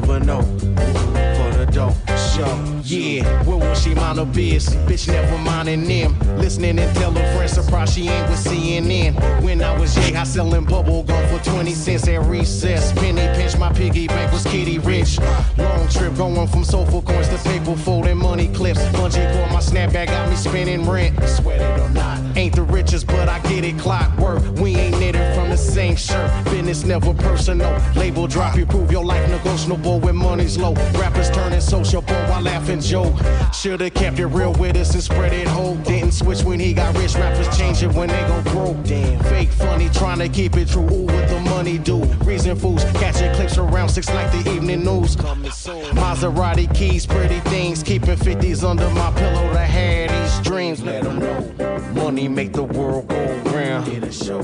never know. For the dope show. Yeah, where will she mind her biz? Bitch never minding them. Listening and telling friends surprised she ain't with CNN. When I was young, I selling bubble gum for 20 cents at recess. Penny pinch, my piggy bank was kitty rich. Long trip going from sofa coins to paper folding money clips. Bungee cord, my snapback got me spending rent. Sweat it or not. Ain't the richest, but I get it clockwork. We ain't knitted from the same shirt. Business never personal. Label drop, you prove your life negotiable when money's low. Rappers turning sociable while laughing joke. Should've kept it real with us and spread it whole. Didn't switch when he got rich. Rappers change it when they go broke. Damn. Fake funny, trying to keep it true. Ooh, what the money do? Reason fools catching clips around six like the evening news. Maserati keys, pretty things. Keeping 50s under my pillow to have these dreams. Let them know. Money make the world go round. Get a show.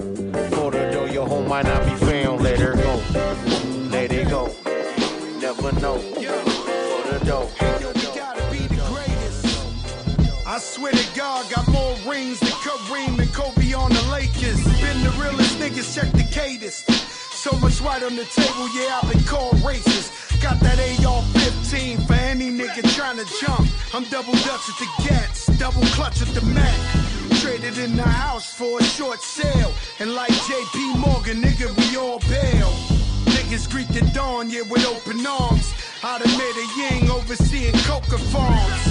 For the door, your home might not be found. Let her go. Let it go. Never know. For the door. I swear to God, got more rings than Kareem and Kobe on the Lakers. Been the realest niggas, check the cadence. So much white on the table, yeah, I've been called racist. Got that AR-15 for any nigga trying to jump. I'm double dutch with the gats, double clutch with the Mac. Traded in the house for a short sale. And like JP Morgan, nigga, we all bail. Niggas greet the dawn, yeah, with open arms. Made a ying overseeing coca farms.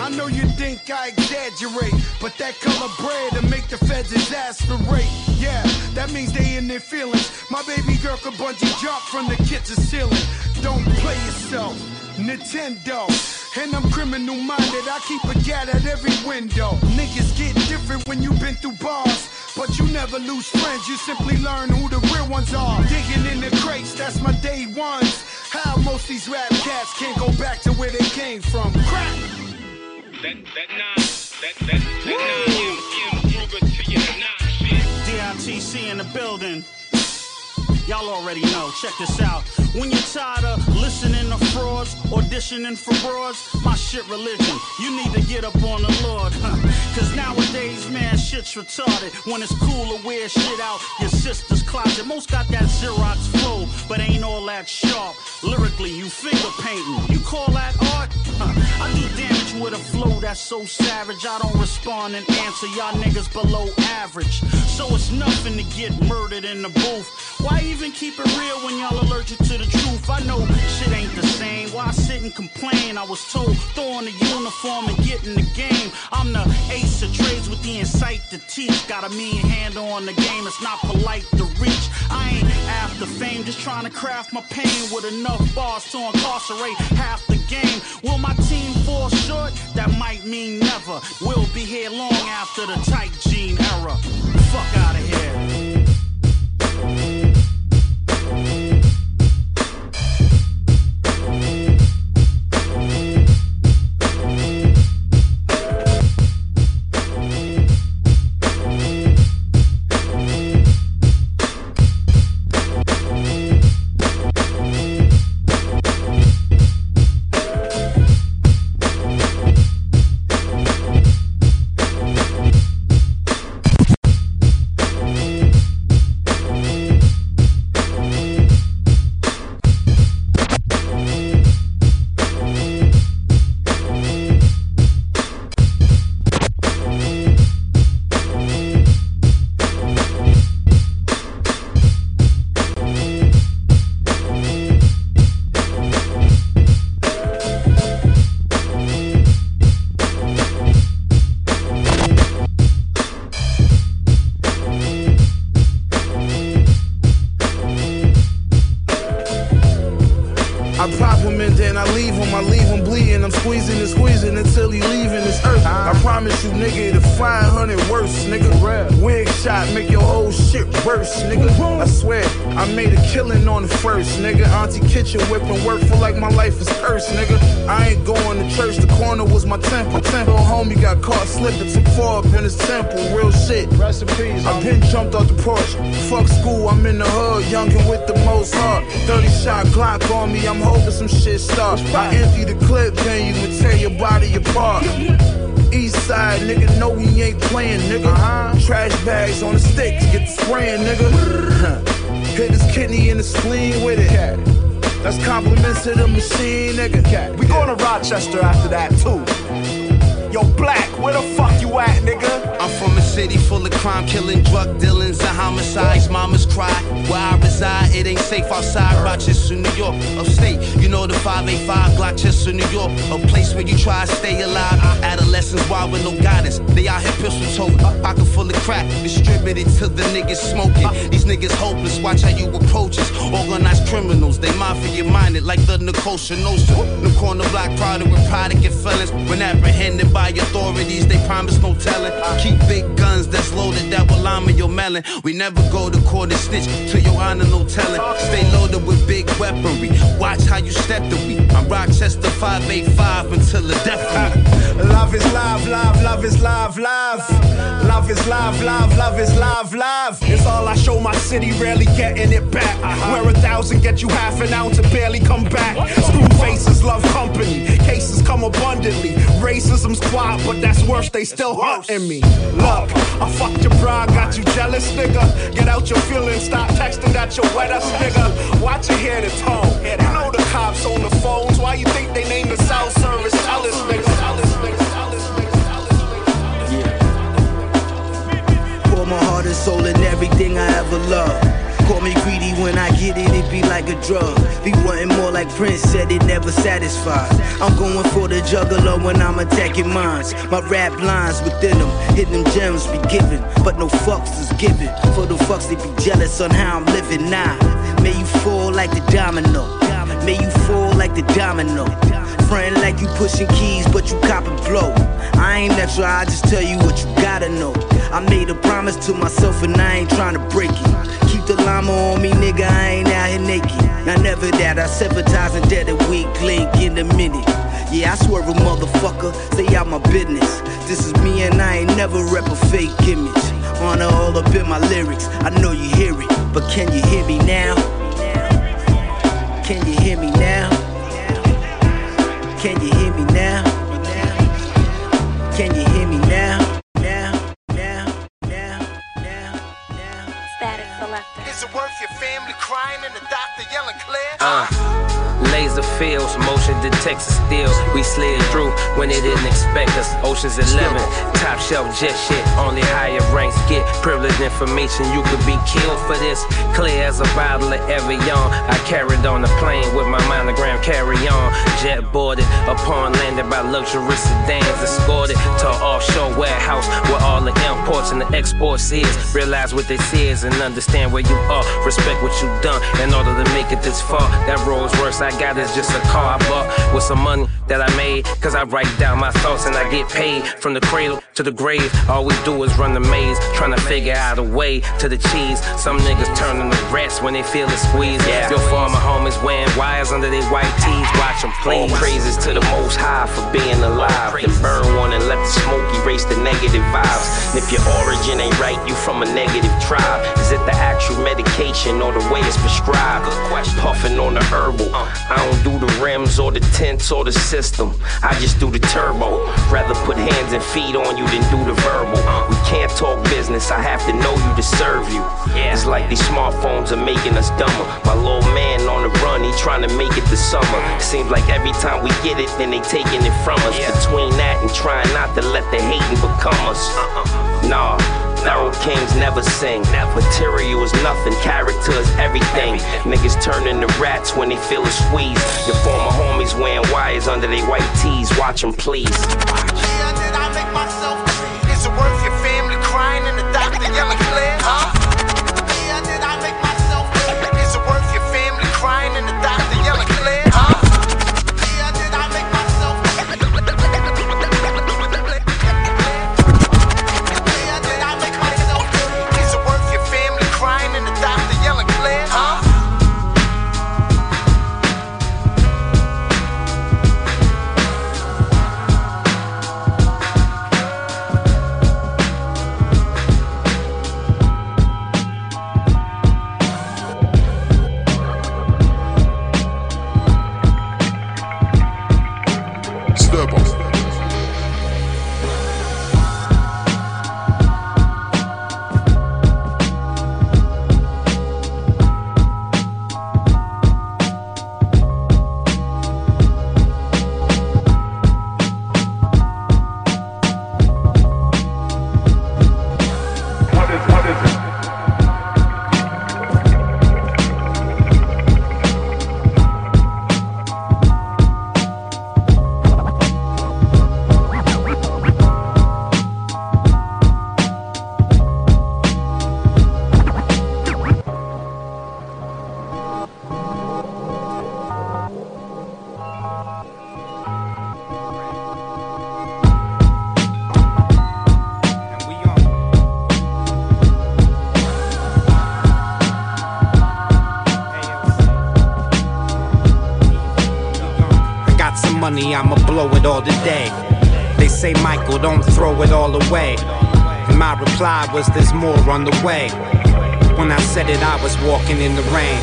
I know you think I exaggerate, but that color bread to make the feds exasperate. Yeah, that means they in their feelings. My baby girl could bungee jump from the kitchen ceiling. Don't play yourself, Nintendo. And I'm criminal minded, I keep a gat at every window. Niggas get different when you been through bars. But you never lose friends, you simply learn who the real ones are. Digging in the crates, that's my day ones. How most these rap cats can't go back to where they came from. Crack! That, that nine, that, that, that nine, M, M, Ruger to your nine shit. DITC in the building. Y'all already know. Check this out. When you're tired of listening to frauds, auditioning for broads, my shit religion. You need to get up on the Lord. Cause nowadays, man, shit's retarded. When it's cool to wear shit out your sister's closet. Most got that Xerox flow, but ain't all that sharp. Lyrically, you finger painting. You call that art? I do damage with a flow that's so savage. I don't respond and answer. Y'all niggas below average. So it's nothing to get murdered in the booth. Why even keep it real when y'all allergic to the truth? I know shit ain't the same. Why sit and complain? I was told throw on the uniform and get in the game. I'm the ace of trades with the insight to teach. Got a mean handle on the game. It's not polite to reach. I ain't after fame, just trying to craft my pain with enough bars to incarcerate half the game. Will my team fall short? That might mean never. We'll be here long after the tight jean era. Fuck out of here. Like the Nicole Nostra. Corner block, product with product and felons. When apprehended by authorities, they promise no telling. Keep big guns that's loaded that will lime your melon. We never go to court and snitch to your honor, no telling. Stay loaded with big weaponry. Watch how you step to me. I'm Rochester 585 until the death. Love is live, live, love is live, live. Love is live, live, love is live, live. It's all I show my city, rarely getting it back. Uh-huh. Where a thousand get you half an ounce and barely come back. Screw faces love company. Cases come abundantly. Racism's quiet, but that's worse, they still hunting me. Look, I fucked your bride, got you jealous, nigga. Get out your feelings, stop texting that your wet ass nigga. Watch your hear the tone. You know the cops on the phones, why you think they name the South Service? Tell us, nigga. Tell us, nigga. And soul in everything I ever loved. Call me greedy when I get it, it be like a drug. Be wanting more like Prince said, it never satisfies. I'm going for the jugular when I'm attacking minds. My rap lines within them, hitting them gems be given, but no fucks is given. For the fucks they be jealous on how I'm living now. May you fall like the domino. May you fall like the domino. Friend like you pushing keys, but you copping blow. I ain't natural, I just tell you what you gotta know. I made a promise to myself and I ain't trying to break it. Keep the llama on me, nigga, I ain't out here naked. Now never that, I sabotage and dead a weak link in a minute. Yeah, I swear a motherfucker, stay out my business. This is me and I ain't never rep a fake image. Honor all up in my lyrics, I know you hear it, but can you hear me now? Can you hear me now? Can you hear fields, motion detects steel. We slid through when they didn't expect us. Ocean's 11, top shelf jet shit. Only higher ranks get privileged information. You could be killed for this. Clear as a bottle of Evian. I carried on the plane with my monogram carry on. Jet boarded upon landing by luxury sedans. Escorted to offshore warehouse where all the imports and the exports is. Realize what this is and understand where you are. Respect what you done in order to make it this far. That Rolls Royce I got is just a car I bought with some money that I made. Cause I write down my thoughts and I get paid from the cradle to the grave. All we do is run the maze, trying to figure out a way to the cheese. Some niggas turning to rats when they feel the squeeze. Yeah. Your former homies wearing wires under their white tees. Watch them please. All praises to the most high for being alive. Then burn one and let the smoke erase the negative vibes. And if your origin ain't right, you from a negative tribe. Is it the actual medication or the way it's prescribed? Good question. Puffing on the herbal. Uh. I don't do the rims or the tents or the system. I just do the turbo. Rather put hands and feet on you than do the verbal. We can't talk business. I have to know you to serve you. It's like these smartphones are making us dumber. My little man on the run, he trying to make it this summer. Seems like every time we get it, then they taking it from us. Between that and trying not to let the hating become us. Uh-uh. Nah. Feral kings never sing. Material is nothing, character is everything. Niggas turn into rats when they feel a squeeze. Your former homies wearing wires under their white tees. Watch them, please. Worth your money, I'ma blow it all today. They say, Michael, don't throw it all away. And my reply was, there's more on the way. When I said it, I was walking in the rain.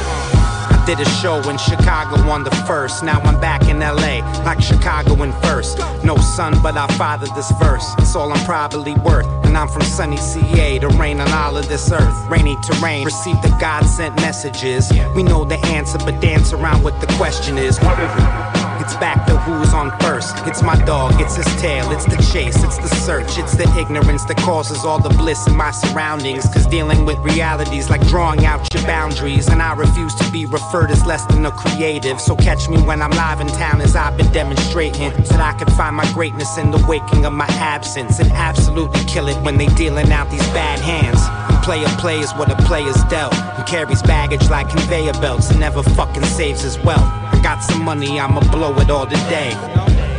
I did a show in Chicago on the first. Now I'm back in LA, like Chicago in first. No son, but I fathered this verse. It's all I'm probably worth. And I'm from sunny CA to rain on all of this earth. Rainy terrain, receive the God sent messages. We know the answer, but dance around what the question is. What is it? It's back to who's on first. It's my dog, it's his tail, it's the chase, it's the search, it's the ignorance that causes all the bliss in my surroundings. Cause dealing with realities like drawing out your boundaries. And I refuse to be referred as less than a creative. So catch me when I'm live in town as I've been demonstrating. That I can find my greatness in the waking of my absence. And absolutely kill it when they dealing out these bad hands. A player plays what a player's dealt. And carries baggage like conveyor belts and never fucking saves his wealth. Got some money, I'ma blow it all today.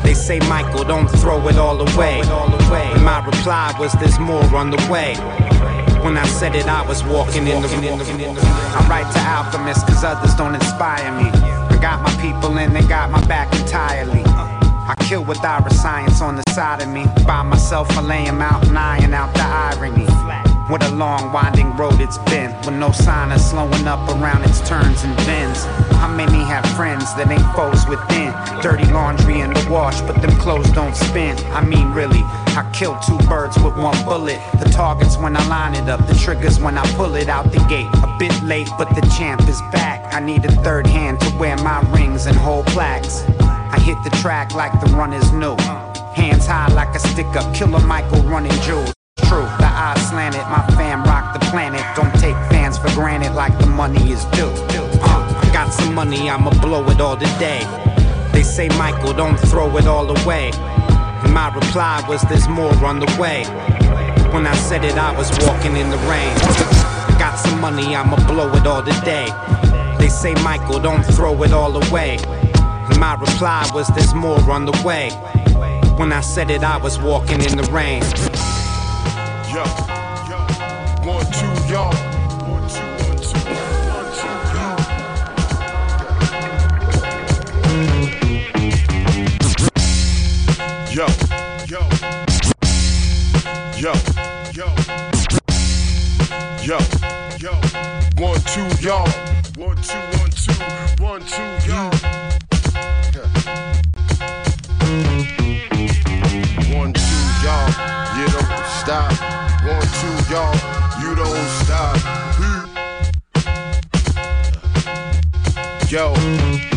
They say, Michael, don't throw it all away. And my reply was, there's more on the way. When I said it, I was walking in the I write to alchemists cause others don't inspire me. I got my people and they got my back entirely. I kill with our science on the side of me. By myself, I lay 'em out and iron out the irony. What a long, winding road it's been, with no sign of slowing up around its turns and bends. How many have friends that ain't foes within? Dirty laundry in the wash, but them clothes don't spin. I mean, really, I kill two birds with one bullet. The target's when I line it up, the trigger's when I pull it out the gate. A bit late, but the champ is back. I need a third hand to wear my rings and hold plaques. I hit the track like the runners new. Hands high like a stick up, killer Michael running jewels. True, the eyes slanted, my fam rock the planet. Don't take fans for granted like the money is due. Uh, got some money, I'ma blow it all today. They say, Michael, don't throw it all away. And my reply was, there's more on the way. When I said it, I was walking in the rain. Got some money, I'ma blow it all today. They say, Michael, don't throw it all away. And my reply was, there's more on the way. When I said it, I was walking in the rain. Yo, yo, one, two, y'all. Yo, yo, yo, yo, yo, yo, one, two, y'all. One, two, one, two, one, two, y'all. One, two, y'all. You don't stop. Yo.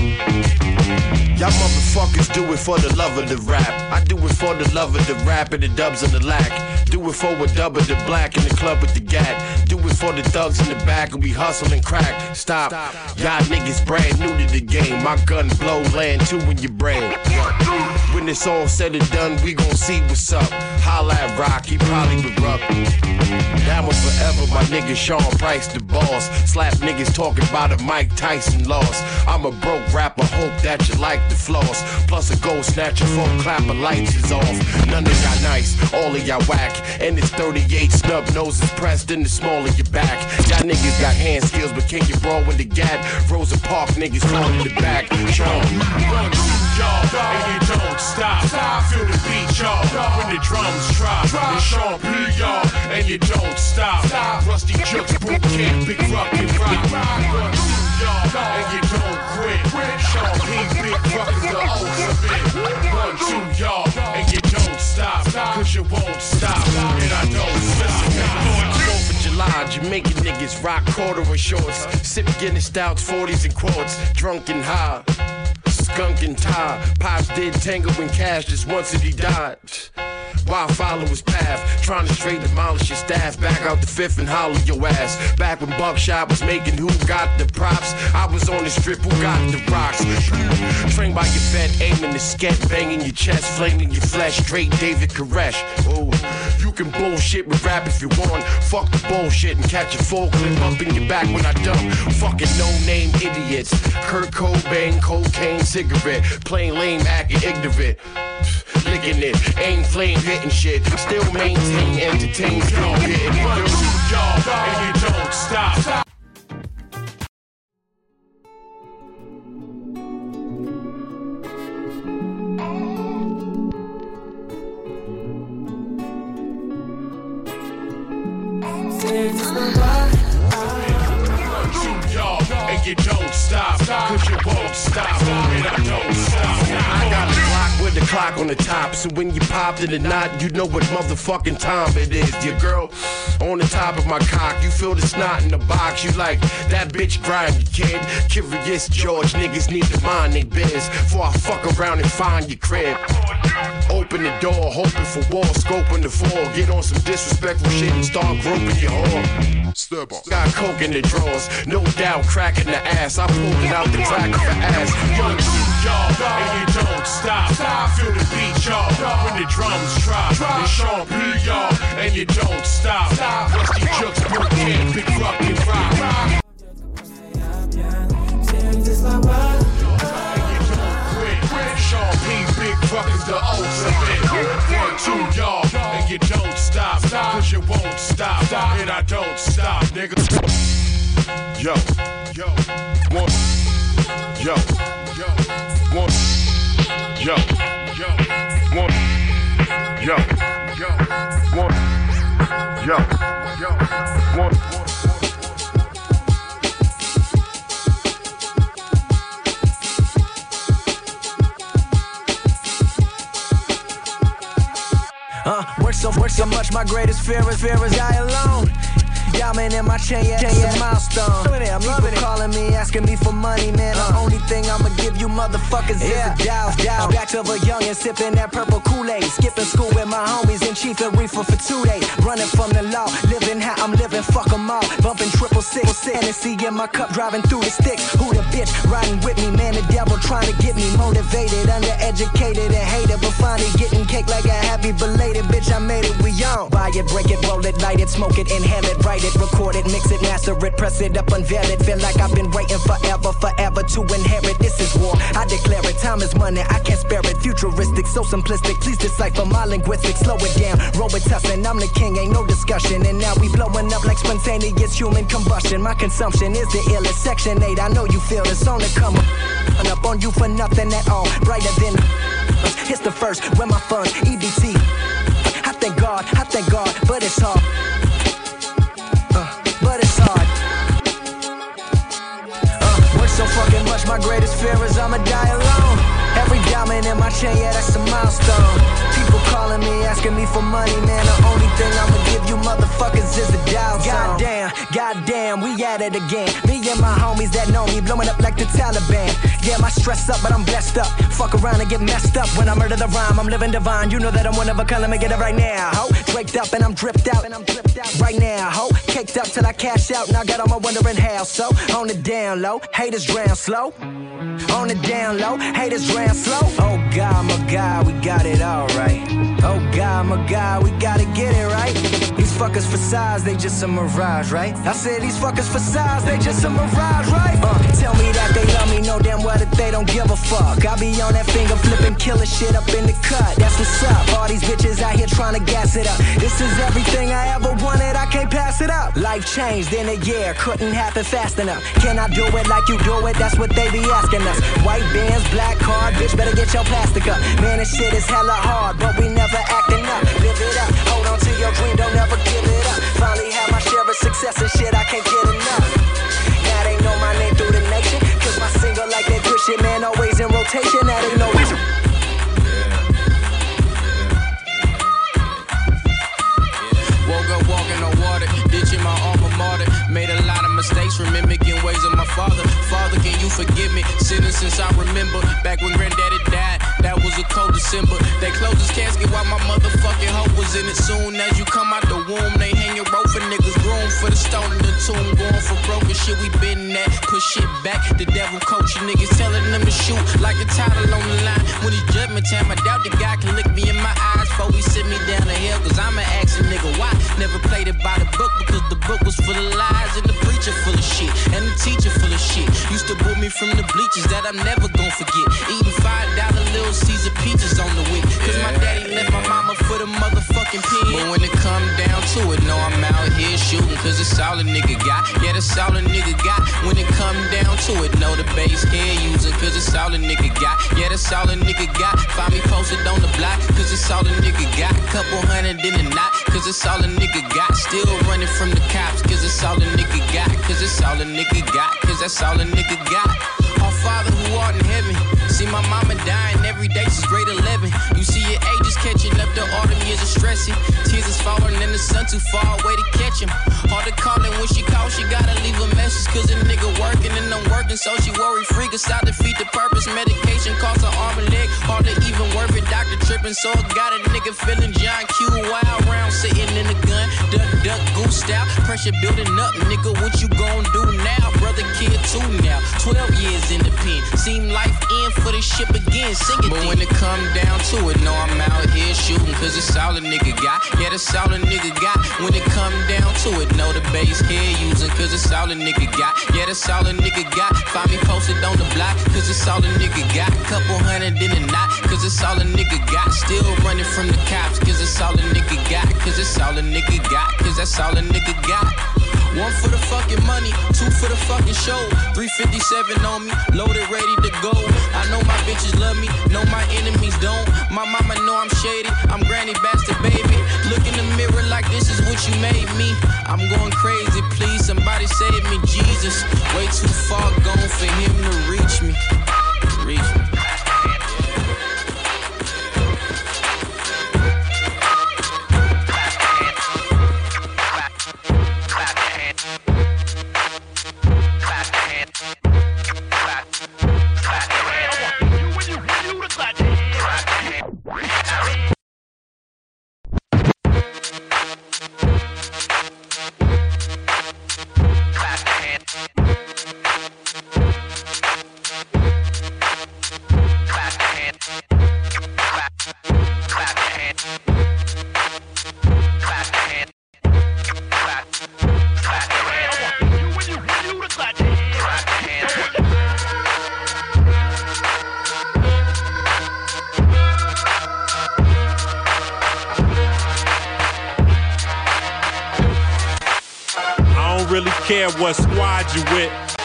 Y'all motherfuckers do it for the love of the rap. I do it for the love of the rap and the dubs of the lack. Do it for a dub of the black in the club with the gat. Do it for the thugs in the back and we hustle and crack. Stop. Y'all niggas brand new to the game. My gun blow land two in your brain. When it's all said and done, we gon' see what's up. Holla at Rock, he probably would rock. That was forever, my nigga Sean Price, the boss. Slap niggas talking about a Mike Tyson loss. I'm a broke rapper, hope that you like the floss. Plus a gold snatcher, phone clapper, lights is off. None of y'all nice, all of y'all whack. And it's 38 snub noses pressed in the small of your back. Y'all niggas got hand skills, but can you brawl with the gat? Rosa Park niggas calling the back. Through y'all, and you don't stop. Feel the beat, y'all, when the drums drop. It's Sean P, y'all, and you don't stop. Rustee Juxx, boot camp, big fucking rock. Run through y'all, and you don't quit. Sean P, big is the ultimate. Run through y'all, and you don't stop. Cause you won't stop, and I don't stop. July, Jamaican niggas rock corduroy shorts, sip Guinness stouts, 40s and quarts, drunk and high. Skunk and tie, Pops did tango and cash just once that he died. Why follow his path? Trying to straight demolish your staff. Back out the fifth and hollow your ass. Back when Buckshot was making who got the props. I was on the strip, who got the rocks? Trained by your fed, aiming the sket, banging your chest, flaming your flesh. Straight David Koresh. Oh, you can bullshit with rap if you want. Fuck the bullshit and catch a full clip up in your back when I dump. Fucking no name idiots. Kurt Cobain, cocaine, cigarette. Plain lame, acting ignorant. Licking it, aim flame, hitting shit. Still maintain, entertain, still. you y'all, and you don't stop. It's the you don't stop. Cause you won't stop, and I don't the clock on the top, so when you pop it or not, you know what motherfucking time it is. Your girl on the top of my cock, you feel the snot in the box. You like that bitch grimy kid. Curious George niggas need to mind they biz before I fuck around and find your crib. Open the door, hoping for war, scoping the fall. Get on some disrespectful shit and start groping your whore. Step up. Got coke in the drawers, no doubt cracking the ass. I pulled it out the crack of the ass. Two, y'all, and you don't stop. Feel the beat, y'all, when the drums drop. It's Sean P, y'all, and you don't stop. Rustee Juxx, boot camp, big fucking rock. Sean big fucking the ultimate. One, two, y'all, and you don't stop. Cause you won't stop, and I don't stop, nigga. Yo, Yo, one, yo, yo, one, yo, yo, one, yo, yo, one, yo, yo. one. Uh, work so work so much, my greatest fear is fear is die alone. Diamond in my chain, yeah, it's a milestone. I'm People calling me, asking me for money, man. The only thing I'ma give you motherfuckers is a Dow, Dow. Back of a youngin' sipping that purple Kool-Aid. Skipping school with my homies and chief and reefer for two days. Running from the law, living how I'm living, fuck 'em all. Bumping triple six, Hennessy in my cup, driving through the sticks. Who the bitch riding with me, man? The devil trying to get me motivated, undereducated and hated, but finally getting cake like a happy belated bitch. I made it, we on. Buy it, break it, roll it, light it, smoke it, inhale it, write it, record it, mix it, master it, press it up, unveil it. Feel like I've been waiting forever, forever to inherit. This is war. I declare it. Time is money. I can't spare it. Futuristic, so simplistic. Please decipher my linguistics. Slow it down. Robitussin. I'm the king. Ain't no discussion. And now we blowing up like spontaneous human combustion. My consumption is the illest. Section 8. I know you feel this on the come up. On you for nothing at all. Brighter than. It's the first. Where my funds. EBT. I thank God. I thank God. But it's hard. Much, my greatest fear is I'ma die alone. Every diamond in my chain, yeah, that's a milestone. People calling me, asking me for money, man. The only thing I'ma give you motherfuckers is a Dow Zone. Goddamn, goddamn, we at it again. Me and my homies that know me, blowing up like the Taliban. Yeah, my stress up, but I'm blessed up. Fuck around and get messed up. When I murder the rhyme, I'm living divine. You know that I'm one of a kind, let me get it right now, ho. Draped up and I'm dripped out, and I'm dripped out right now, ho. Caked up till I cash out, now got all my wondering how. So on the down low, haters drown slow. On the down low, haters drown slow. Oh God, my God, we got it all right. Oh God, my God, we gotta get it right. These fuckers for size, they just a mirage, right? I said these fuckers for size, they just a mirage, right? Uh, tell me that they love me, know damn well that they don't give a fuck. I be on that finger flipping, killer shit up in the cut. That's what's up. All these bitches out here trying to gas it up. This is everything I ever wanted, I can't pass it up. Life changed in a year, couldn't happen fast enough. Can I do it like you do it? That's what they be asking us. White bands, black card, bitch, better get your plastic up. Man, this shit is hella hard, but we never acting up. Live it up, hold on your dream, don't ever give it up. Finally have my share of success and shit, I can't get enough. Now they know my name through the nation, cause my single like man, always in rotation. Woke up walking on water, ditching my alma mater. Made a lot of mistakes from mimicking ways of my father. Father, can you forgive me? Sinning since I remember. Back when granddaddy died, that was a cold December. They closed his casket while my motherfucking hope was in it. Soon as you come out the womb, they hang your rope for niggas. Room for the stone in the tomb. Going for broken shit we been at. Push shit back. The devil coaching niggas, telling them to shoot like a title on the line. When it's judgment time, I doubt the guy can look me in my eyes before he send me down the hill. Cause I'm an action nigga. Why? Never played it by the book because the book was full of lies and the preacher full of shit and the teacher full of shit. Used to boo me from the bleachers that I'm never gonna forget. Eating five dollar little Caesar peaches on the wick. Cause my daddy left my mama for the motherfucking pen. But when it come down to it, no, I'm out here shooting. Cause it's all a nigga got. Yeah, that's all a nigga got. When it come down to it, no, the bass head using. Cause it's all a nigga got. Yeah, that's all a nigga got. Find me posted on the block. Cause it's all a nigga got. Couple hundred in the knot. Cause it's all a nigga got. Still running from the cops. Cause it's all a nigga got. Cause it's all a nigga got. Cause that's all a nigga got. Our Father who art in heaven. See my mama dying every day since grade 11. You see age is catching up, the autumn years are stressing. Tears is falling and the sun too far away to catch him. Hard to call and when she calls, she gotta leave a message. Cause a nigga working and I'm working, so she worry free. Cause I defeat the purpose. Medication costs her arm and leg. Hard to even worth it. Doctor tripping, so I got a nigga feeling John Q. Wild round sitting in the gun. Duck, duck, goose style. Pressure building up, nigga. What you gon' do now? Brother, kid, too now. 12 years in the pen. Seem life in for the ship again. Sing it. But when it come down to it, no, I'm out. Cause it's all a nigga got. Yeah, that's all a nigga got. When it come down to it, know the bass head using. Cause it's all a nigga got. Yeah, that's all a nigga got. Find me posted on the block. Cause it's all a nigga got. Couple hundred in the knot. Cause it's all a nigga got. Still running from the cops. Cause it's all a nigga got. Cause it's all a nigga got. Cause that's all a nigga got. One for the fucking money, two for the fucking show. 357 on me, loaded, ready to go. I know my bitches love me, know my enemies don't. My mama know I'm shady, I'm granny bastard baby. Look in the mirror like this is what you made me. I'm going crazy, please somebody save me, Jesus. Way too far gone for him to reach me. Reach me.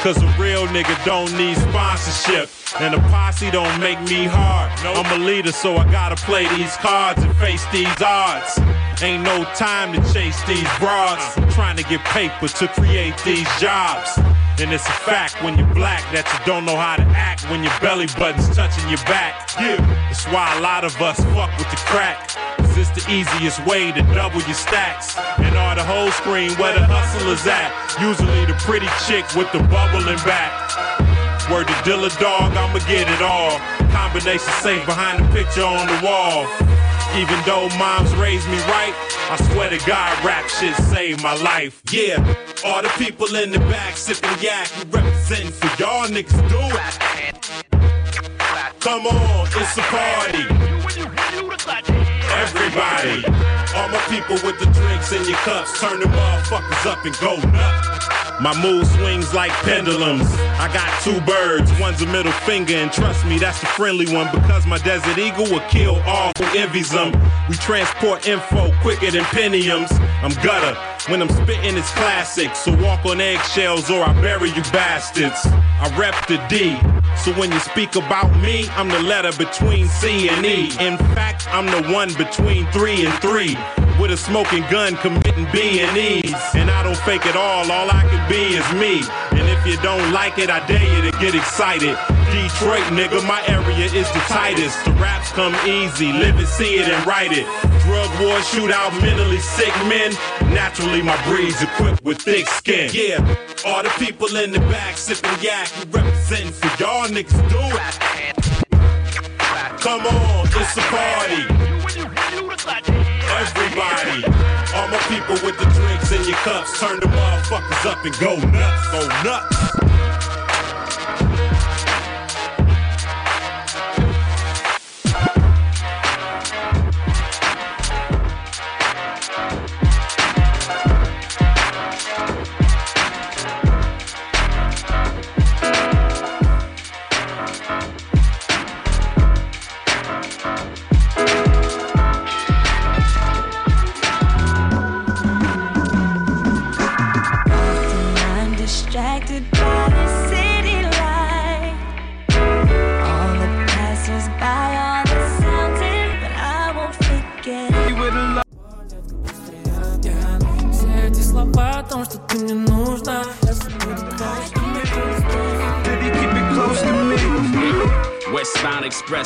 Cause a real nigga don't need sponsorship. And a posse don't make me hard. I'm a leader, so I gotta play these cards and face these odds. Ain't no time to chase these broads. Trying to get paper to create these jobs. And it's a fact when you're black that you don't know how to act when your belly button's touching your back. Yeah, that's why a lot of us fuck with the crack. Cause it's the easiest way to double your stacks. And all the whole screen where the hustlers at. Usually the pretty chick with the bubbling back. Word to Dilla Dog, I'ma get it all. Combination safe behind the picture on the wall. Even though moms raised me right, I swear to God, rap shit saved my life. Yeah, all the people in the back sipping yak, you representing for y'all niggas do it. Come on, it's a party. Everybody, all my people with the drinks in your cups, turn the motherfuckers up and go nuts. My mood swings like pendulums. I got two birds, one's a middle finger, and trust me, that's the friendly one because my desert eagle will kill all who envies them. We transport info quicker than pentiums. I'm gutter. When I'm spitting, it's classic. So walk on eggshells or I bury you bastards. I rep the D. So when you speak about me, I'm the letter between C and E. In fact, I'm the one between three and three. With a smoking gun committing B and E's. And I don't fake it all, all I can be is me. And if you don't like it, I dare you to get excited. Detroit, nigga, my area is the tightest. The raps come easy, live it, see it, and write it. Drug war, shootout, mentally sick men. Naturally, my breed's equipped with thick skin. Yeah, all the people in the back sipping yak, representing for y'all niggas do it. Come on, it's a party. Everybody, all my people with the drinks in your cups, turn the motherfuckers up and go nuts, go nuts.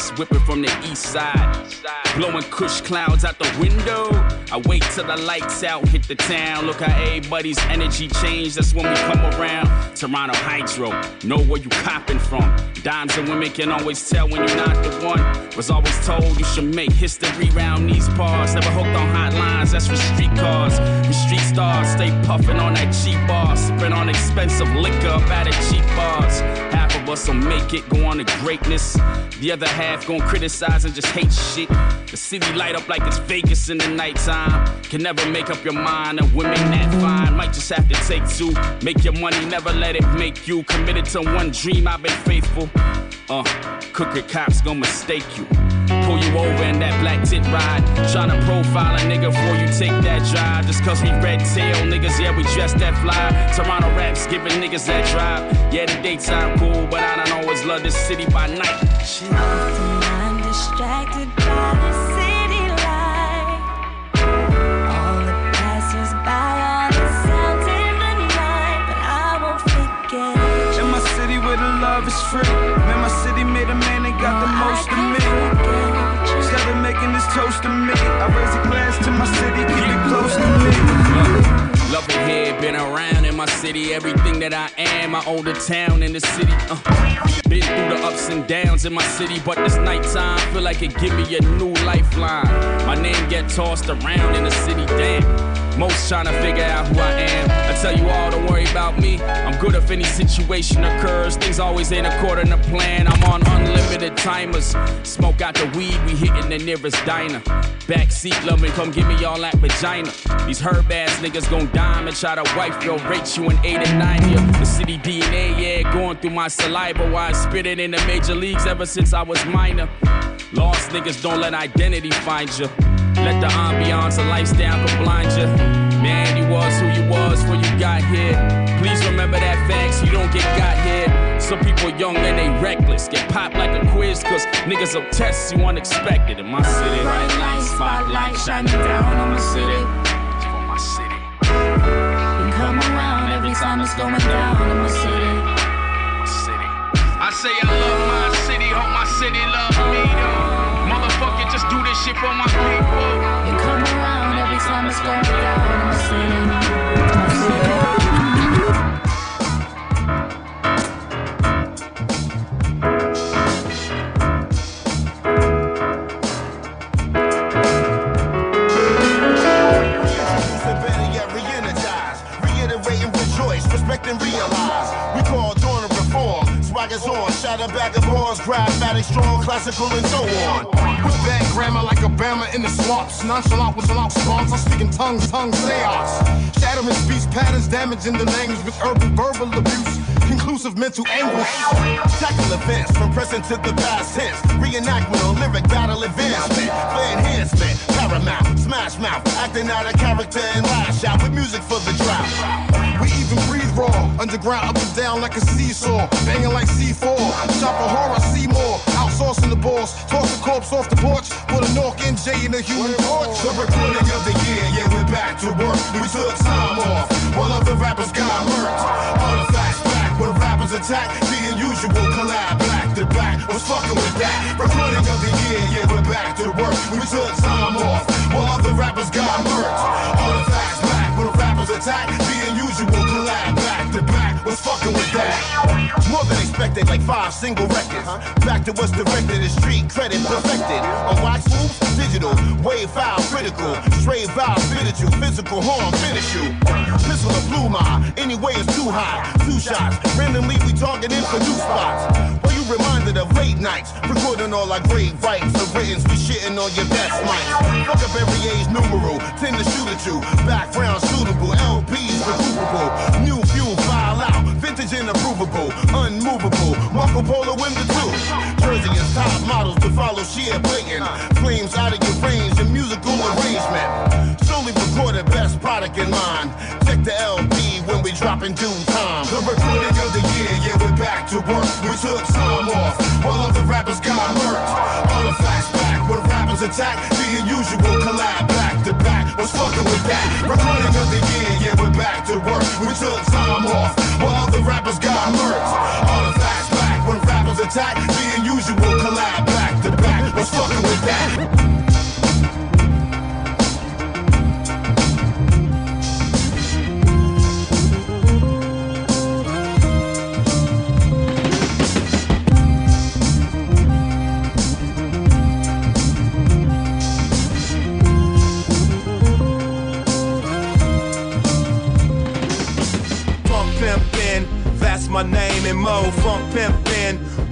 Express whipping from the east side. Blowing kush clouds out the window. I wait till the lights out, hit the town. Look how everybody's energy changed. That's when we come around. Toronto Hydro, know where you copping from. Dimes and women can always tell when you're not the one. Was always told you should make history round these parts. Never hooked on hotlines, that's for street cars. We street stars stay puffing on that cheap bar. Sipping on expensive liquor up at the cheap bars. Half of us will make it, go on to greatness. The other half gon' criticize and just hate shit. The city light up like it's Vegas in the nighttime. Can never make up your mind, and women that fine might just have to take two. Make your money, never let it make you. Committed to one dream, I've been faithful. Uh, crooked cops gon' mistake you. Pull you over in that black tit ride. Tryna profile a nigga before you take that drive. Just cause we red tail niggas, yeah, we dress that fly. Toronto raps giving niggas that drive. Yeah, the daytime cool, but I don't always love this city by night. Shit. I'm distracted by the city light All the passers by, all the sounds in the night But I won't forget In my city where the love is free. Man, my city made a man that got the most of me. Instead of making this toast to me, I raise a glass to my city, keep it close to me. Love it here, been around in my city. Everything that I am, own the town in the city. Uh, been through the ups and downs in my city, but this nighttime feel like it give me a new lifeline. My name get tossed around in the city, damn. Most trying to figure out who I am. I tell you all, don't worry about me. I'm good if any situation occurs. Things always ain't according to plan. I'm on unlimited timers. Smoke out the weed, we hitting the nearest diner. Backseat, love me, come give me all that vagina. These herb ass niggas gon' dime and try to wife your rate you in eight and nine year. The city DNA, yeah, going through my saliva while I spit it in the major leagues ever since I was minor. Lost niggas don't let identity find you. Let the ambiance of lifestyle can blind you. Man, you was who you was before you got here. Please remember that facts, you don't get got here. Some people young and they reckless. Get popped like a quiz, cause niggas will test you unexpected in my city. Bright lights, spotlight shining down on the city It's for my city. You come around every time it's going down in my city I say I love my city, hope my city love me though. Motherfucker, shit for my people. You come around every time it's going down bars, strong, classical, and so on. With bad grammar like Obama in the swamps, nonchalant with loud spawns, I'm speaking tongues, tongues, seance. Shattering speech patterns, damaging the language with urban verbal abuse. Conclusive mental anguish. Tackle events from present to the past tense. Reenactment on lyric battle advancement. For enhancement, paramount, smash mouth. Acting out a character and lash out with music for the drought. We even breathe raw, underground up and down like a seesaw, banging like C4. Shop a horror, see more, outsourcing the boss, toss the corpse off the porch, put a Newark NJ in the human torch. The recording of the year, yeah, we're back to work. We took time off, while other rappers got murked. Artifacts attack, the unusual collab back to back. Was fucking with that. Recording of the year, yeah, we're back to work. We took time off, while other rappers got murked. Artifacts back when the rappers attack, the unusual collab back. Was fucking with that. More than expected, like five single records. Back to what's directed, the street credit perfected. On wax moves, digital, wave file, critical. Straight vibe, fitted you, physical harm, finish you. Pistol or blue my, anyway it's too high. Two shots, randomly we targeting for new spots. Well, you reminded of late nights, recording all our great rights. The writtens, we shitting on your best mics. Fuck up every age numeral, tend to shoot at you. Background suitable, LPs recuperable. New out, vintage and approvable, unmovable. Marco Polo in the two. Jersey and top models to follow, sheer blatant. Flames out of your range and musical arrangement. Slowly recorded, best product in mind. Check the LP when we drop in due time. The recording of the year, yeah, we're back to work. We took time off, while other rappers got murked. All the when rappers attack, the unusual collab back to back. What's fucking with that? Recording of the year, yeah, we're back to work. We took time off while other rappers got murked. Artifacts back when rappers attack, the unusual collab back to back. What's fucking with that? My name and mo. Funk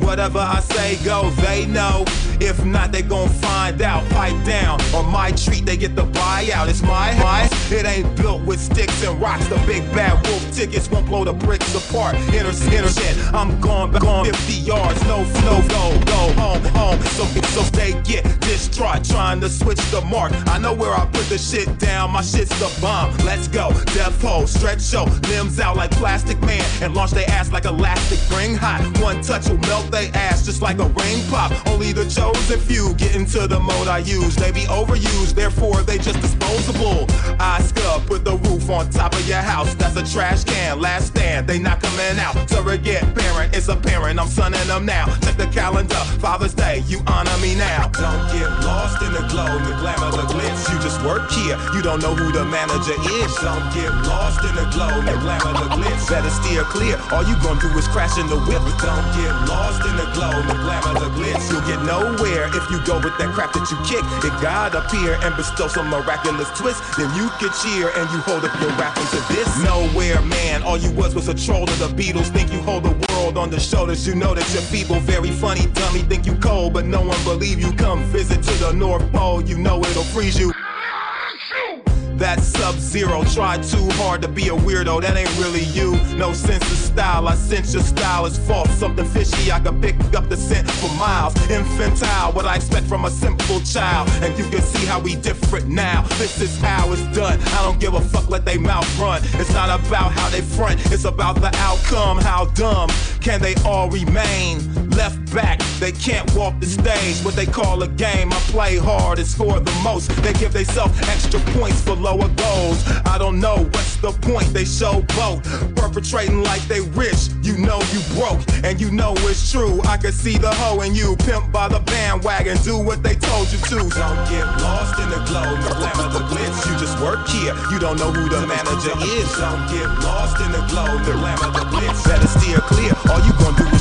whatever I say go, they know. If not, they gon' find out. Pipe down on my treat, they get the buyout. It's my house, it ain't built with sticks and rocks. The big bad wolf tickets won't blow the bricks apart. Inter internet, I'm gone, gone 50 yards, no no go, go home, home. So so they get distraught, trying to switch the mark. I know where I put the shit down, my shit's the bomb. Let's go, death hole, stretch show, limbs out like plastic man, and launch they ass like elastic. Bring hot, one touch melt they ass just like a rain pop. Only the chosen few get into the mode I use. They be overused, therefore they just disposable. I scrub, put the roof on top of your house. That's a trash can, last stand. They not coming out. Surrogate parent, it's apparent. I'm sunning them now. Check the calendar, Father's Day, you honor me now. Don't get lost in the glow, the glamour, the glitz. You just work here, you don't know who the manager is. Don't get lost in the glow, the glamour, the glitz. Better steer clear, all you gonna do is crash in the whip. Don't get lost in the glow, the glamour, the glitz. You'll get nowhere if you go with that crap that you kick. If God appear and bestow some miraculous twist, then you can cheer and you hold up your rapping to this. Nowhere, man, all you was was a troll of the Beatles. Think you hold the world on the shoulders. You know that you're feeble, very funny, dummy. Think you cold, but no one believe you. Come visit to the North Pole, you know it'll freeze you. That's sub zero. Try too hard to be a weirdo, that ain't really you. No sense of style, I sense your style is false. Something fishy, I can pick up the scent for miles. Infantile, what I expect from a simple child. And you can see how we different now. This is how it's done. I don't give a fuck, let they mouth run. It's not about how they front, it's about the outcome. How dumb can they all remain? Left back, they can't walk the stage. What they call a game, I play hard and score the most. They give themselves extra points for lower goals. I don't know what's the point. They show both, perpetrating like they rich. You know you broke, and you know it's true. I can see the hoe in you, pimp by the bandwagon. Do what they told you to. Don't get lost in the glow, the glamour, the glitz. You just work here. You don't know who the manager is. Don't get lost in the glow, the glamour, the glitz. Better steer clear. All you gonna do is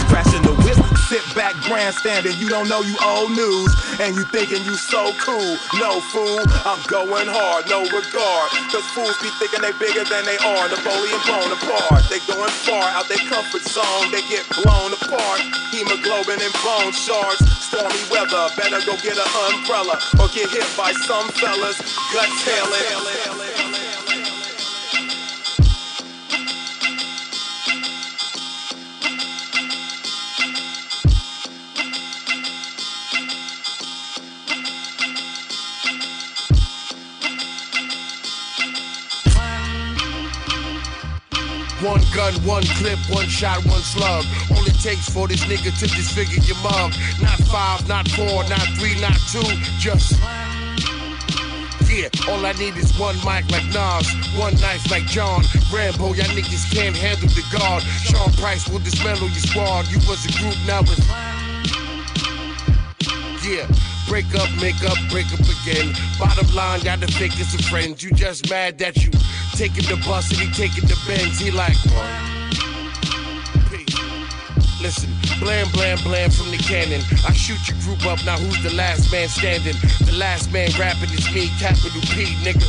Sit back, grandstanding. You don't know you old news, and you thinking you so cool. No fool, I'm going hard, no regard. Cause fools be thinking they bigger than they are. Napoleon Bonaparte. They going far out their comfort zone. They get blown apart. Hemoglobin and bone shards. Stormy weather. Better go get an umbrella or get hit by some fellas. Gut tailing. One gun, one clip, one shot, one slug. All it takes for this nigga to disfigure your mug. Not five, not four, not three, not two, just. Yeah, all I need is one mic like Nas, one knife like John Rambo. Y'all niggas can't handle the guard. Sean Price will dismantle your squad. You was a group, now it's. Yeah, break up, make up, break up again. Bottom line, got the fakest of friends. You just mad that you taking the bus and he taking the Benz. He like, Peace. Listen, blam, blam, blam from the cannon. I shoot your group up, now who's the last man standing? The last man rapping is me, capital P, nigga.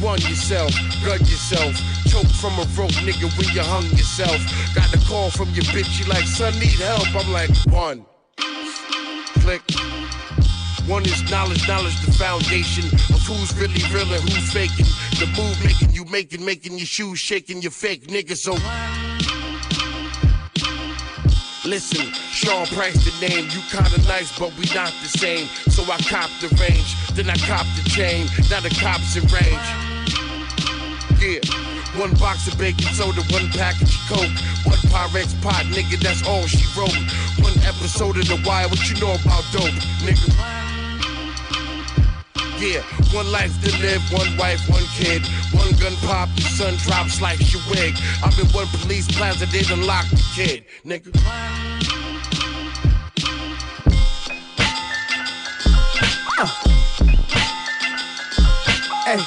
One yourself, gut yourself. Choke from a rope, nigga, when you hung yourself. Got a call from your bitch, she like, son, need help. I'm like, one. Click. One is knowledge, knowledge, the foundation of who's really real and who's faking. The move making you making, making your shoes shaking, you fake niggas. So listen, Sean Price the name. You kinda nice, but we not the same. So I cop the range, then I cop the chain. Now the cops in range. Yeah. One box of baking soda, one package of coke, one Pyrex pot, nigga, that's all she wrote. One episode of The Wire, what you know about dope, nigga? Yeah, one life to live, one wife, one kid. One gun pop, the sun drops like your wig. I've been one police plaza, they done locked the kid, nigga. Hey.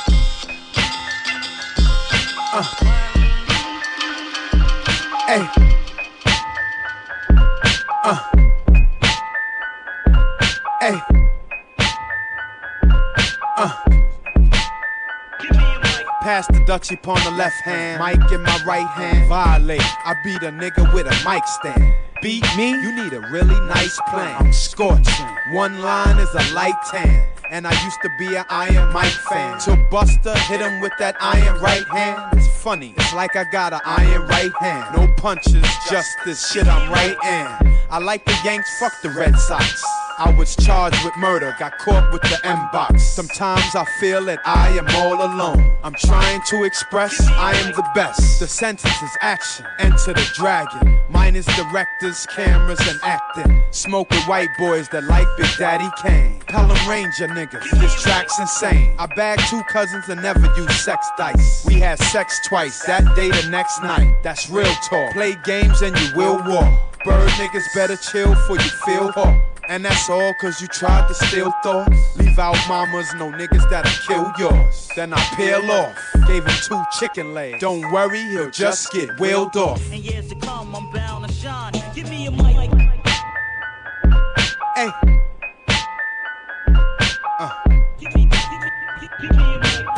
Uh. Hey. Dutchie upon the left hand, mic in my right hand. Violate, I beat a nigga with a mic stand. Beat me, you need a really nice plan. I'm scorching. One line is a light tan. And I used to be an Iron Mike fan. Till Buster hit him with that iron right hand. It's funny, it's like I got an iron right hand. No punches, just this shit I'm right in. I like the Yanks, fuck the Red Sox. I was charged with murder, got caught with the M box. Sometimes I feel that I am all alone. I'm trying to express I am the best. The sentence is action, enter the dragon. Mine is directors, cameras, and acting. Smoke with white boys that like Big Daddy Kane. Pelham Ranger niggas, this track's insane. I bagged two cousins and never used sex dice. We had sex twice, that day the next night. That's real talk. Play games and you will walk. Bird niggas better chill for you feel hot. And that's all cause you tried to steal thoughts. Leave out mamas, no niggas that'll kill yours. Then I peel off, gave him two chicken legs. Don't worry, he'll just get wheeled off. And years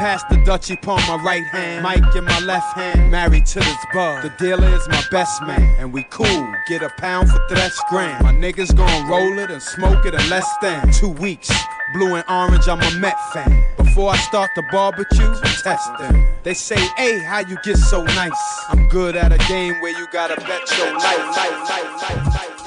Pass the Dutchie upon my right hand, mic in my left hand. Married to this bug. The dealer is my best man, and we cool. Get a pound for tres grand. My niggas gon' roll it and smoke it in less than two weeks. Blue and orange, I'm a Met fan. Before I start the barbecue, testing. They say, hey, how you get so nice? I'm good at a game where you gotta bet your life, life, life, life.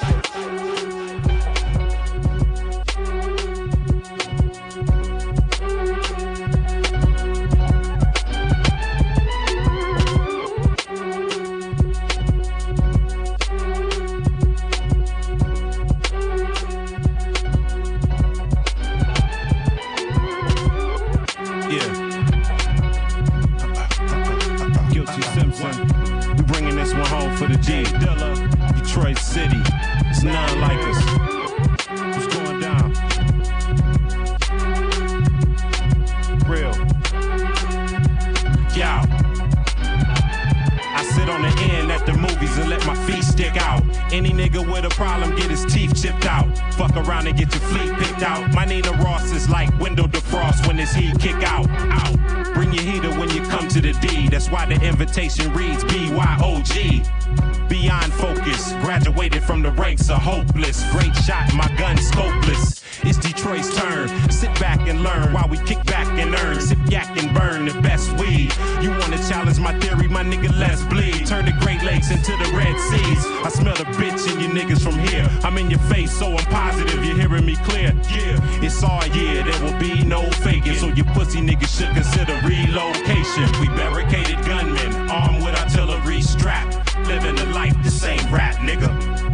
Stick out. Any nigga with a problem get his teeth chipped out. Fuck around and get your fleet picked out. My Nina Ross is like window defrost when this heat kick out. Out. Bring your heater when you come to the D. That's why the invitation reads BYOG. Beyond focus, graduated from the ranks of hopeless. Great shot, my gun scopeless. It's Detroit's turn. Sit back and learn while we kick back and earn. Sip yak and burn the best weed. You wanna challenge my theory, my nigga, let's bleed. Turn the Great Lakes into the Red Seas. I smell the bitch in you niggas from here. I'm in your face, so I'm positive you're hearing me clear. Yeah, it's all year, there will be no faking. So you pussy niggas should consider relocation. We barricaded gunmen, armed with artillery strap. Living the life, this ain't rap, nigga.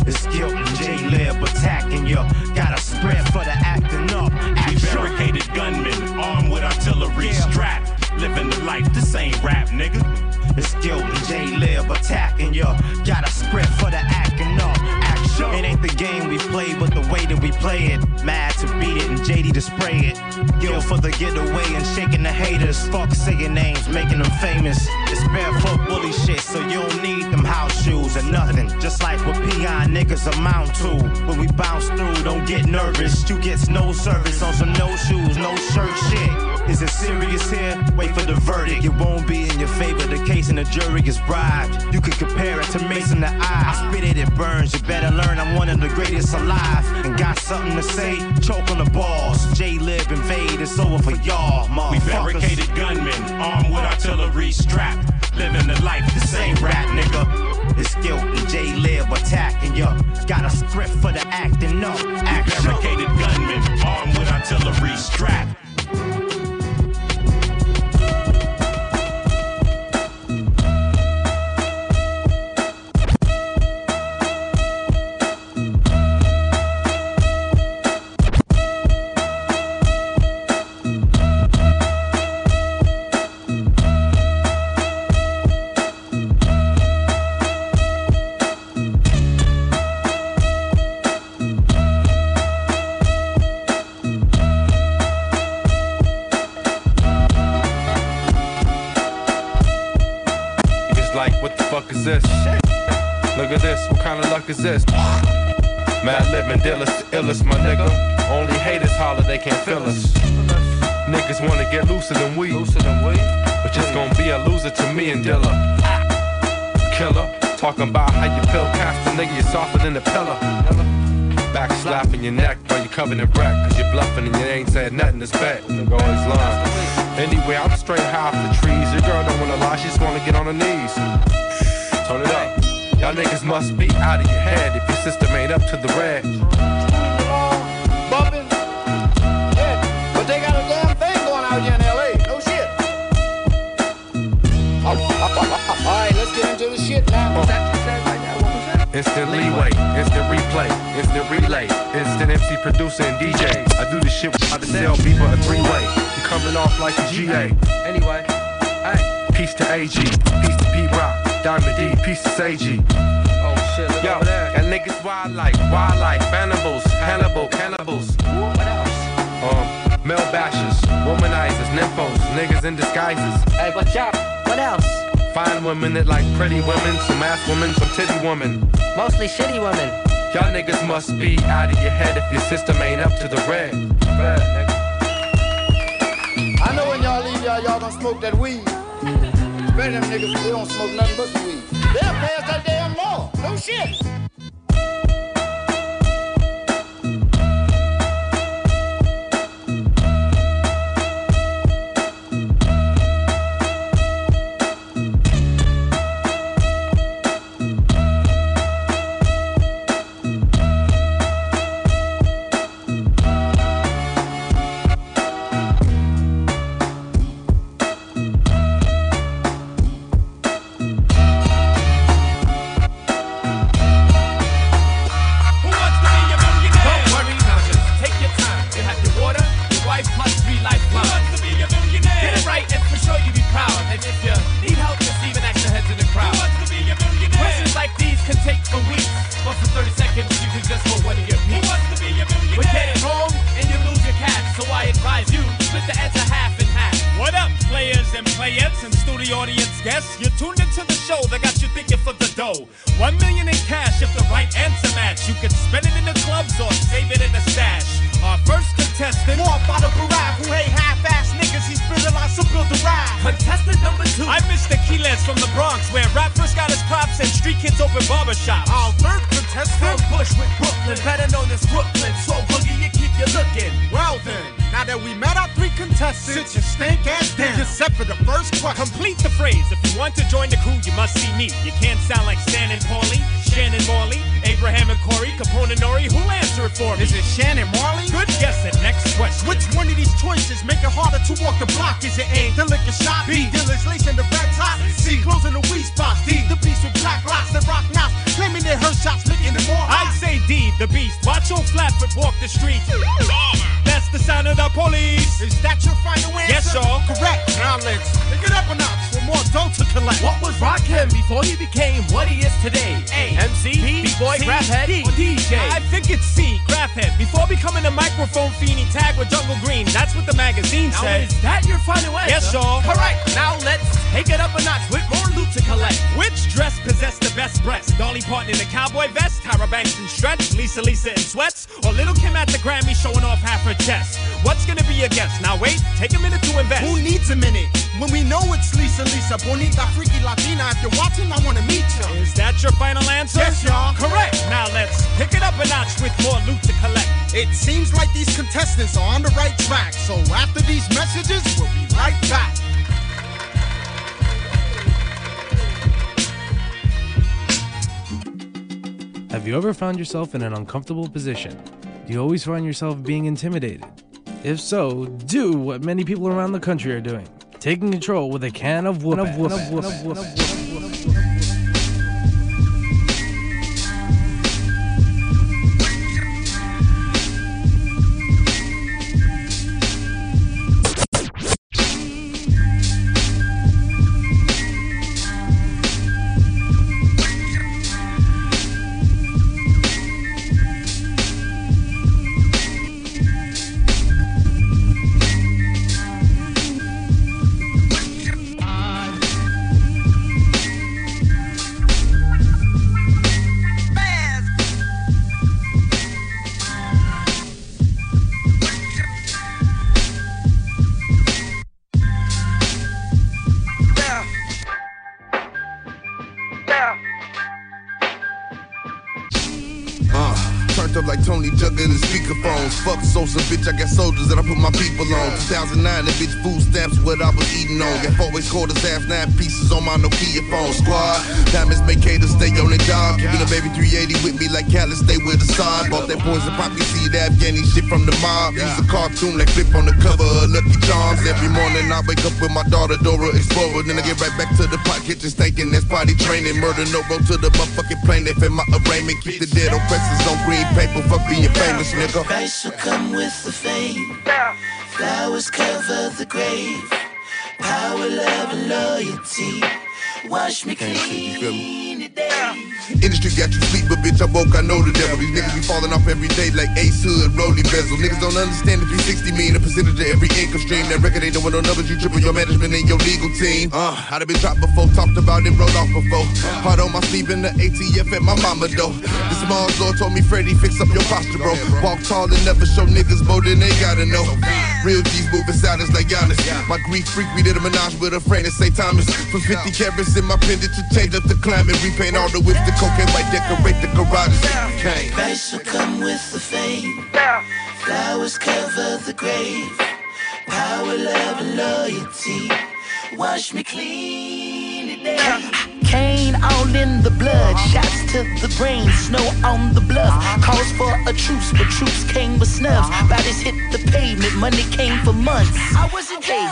It's guilt and Jaylib attacking you. Gotta spread play it. Mad to beat it and JD to spray it. Guilt for the getaway and shaking the haters. Fuck saying names, making them famous. It's barefoot bully shit, so you don't need them house shoes or nothing. Just like what peon niggas amount to. When we bounce through, don't get nervous. You gets no service on some no shoes, no shirt shit. Is it serious here? Wait for the verdict. It won't be in your favor. The case and the jury is bribed. You can compare it to Mason the Eye. I spit it, it burns. You better learn I'm one of the greatest alive. And got something to say? Choke on the balls. Jaylib invade. It's over for y'all, We barricaded gunmen, armed with artillery strap. Living the life, the same rap, nigga. It's guilt and Jaylib attacking ya. Got a script for the acting up. Action. Barricaded gunmen, armed with artillery strap. covenant wreck. Cause you're bluffing and you ain't saying nothing that's bet. Nigga always lying. Anyway, I'm straight high off the trees. Your girl don't wanna lie, she just wanna get on her knees. Turn it up. Y'all niggas must be out of your head if your sister ain't up to the red. Yeah. But they got a damn thing going out here in LA. No shit. All right, let's get into the shit. Instant leeway, instant replay, instant relay assistant MC, producer, and DJ. I do this shit without the sell people a three way. You coming off like a GA. Anyway, hey, peace to AG, peace to P Rock, Diamond D, peace to Seiji. Oh shit, look Yo, over there. and niggas wildlife, wildlife, wild like cannibals. What else? Um, male bashers, womanizers, nymphos, niggas in disguises. Hey, watch out. What else? Fine women that like pretty women, some ass women, some titty women. Mostly shitty women. Y'all niggas must be out of your head if your system ain't up to the red. I know when y'all leave y'all, y'all gonna smoke that weed. Mm-hmm. Better them niggas, they don't smoke nothing but weed. They'll pass that damn law. No shit. yourself in an uncomfortable position? Do you always find yourself being intimidated? If so, do what many people around the country are doing taking control with a can of whoop. Stay with the side. Bought that poison poppy seed, Afghani shit from the mob. Use a cartoon like flip on the cover of Lucky Charms. Every morning I wake up with my daughter Dora Explorer. Then I get right back to the pot kitchen stinking. That's potty training. Murder no road to the motherfucking plane. If in my arraignment, keep the dead oppressors on green paper. Fuck being famous, nigga. Price will come with the fame. Flowers cover the grave. Power, love, and loyalty. Wash me clean today. Industry got you sleep, but bitch, I woke, I know the devil. These niggas be falling off every day like Ace Hood, Rolly Bezel. Niggas don't understand the 360 mean, a percentage of every income stream. That record ain't doing no numbers, you triple your management and your legal team. Uh, I'd have been dropped before, talked about it, rolled off before. Heart on my sleeve in the ATF at my mama though. The small door told me, Freddie, fix up your posture, bro. Walk tall and never show niggas more than they gotta know. Real G's moving silence like Giannis. My Greek freak, we did a menage with a friend and say Thomas. For 50 carats in my pendant to change up the climate, repaint all the whips, the cocaine white decorate the garages. Came. Price will come with the fame. Flowers cover the grave. Power, love, and loyalty. Wash me clean today. Cane all in the blood, shots to the brain, snow on the bluff. Calls for a truce, but troops came with snubs. Bodies hit the pavement, money came for months. I wasn't done.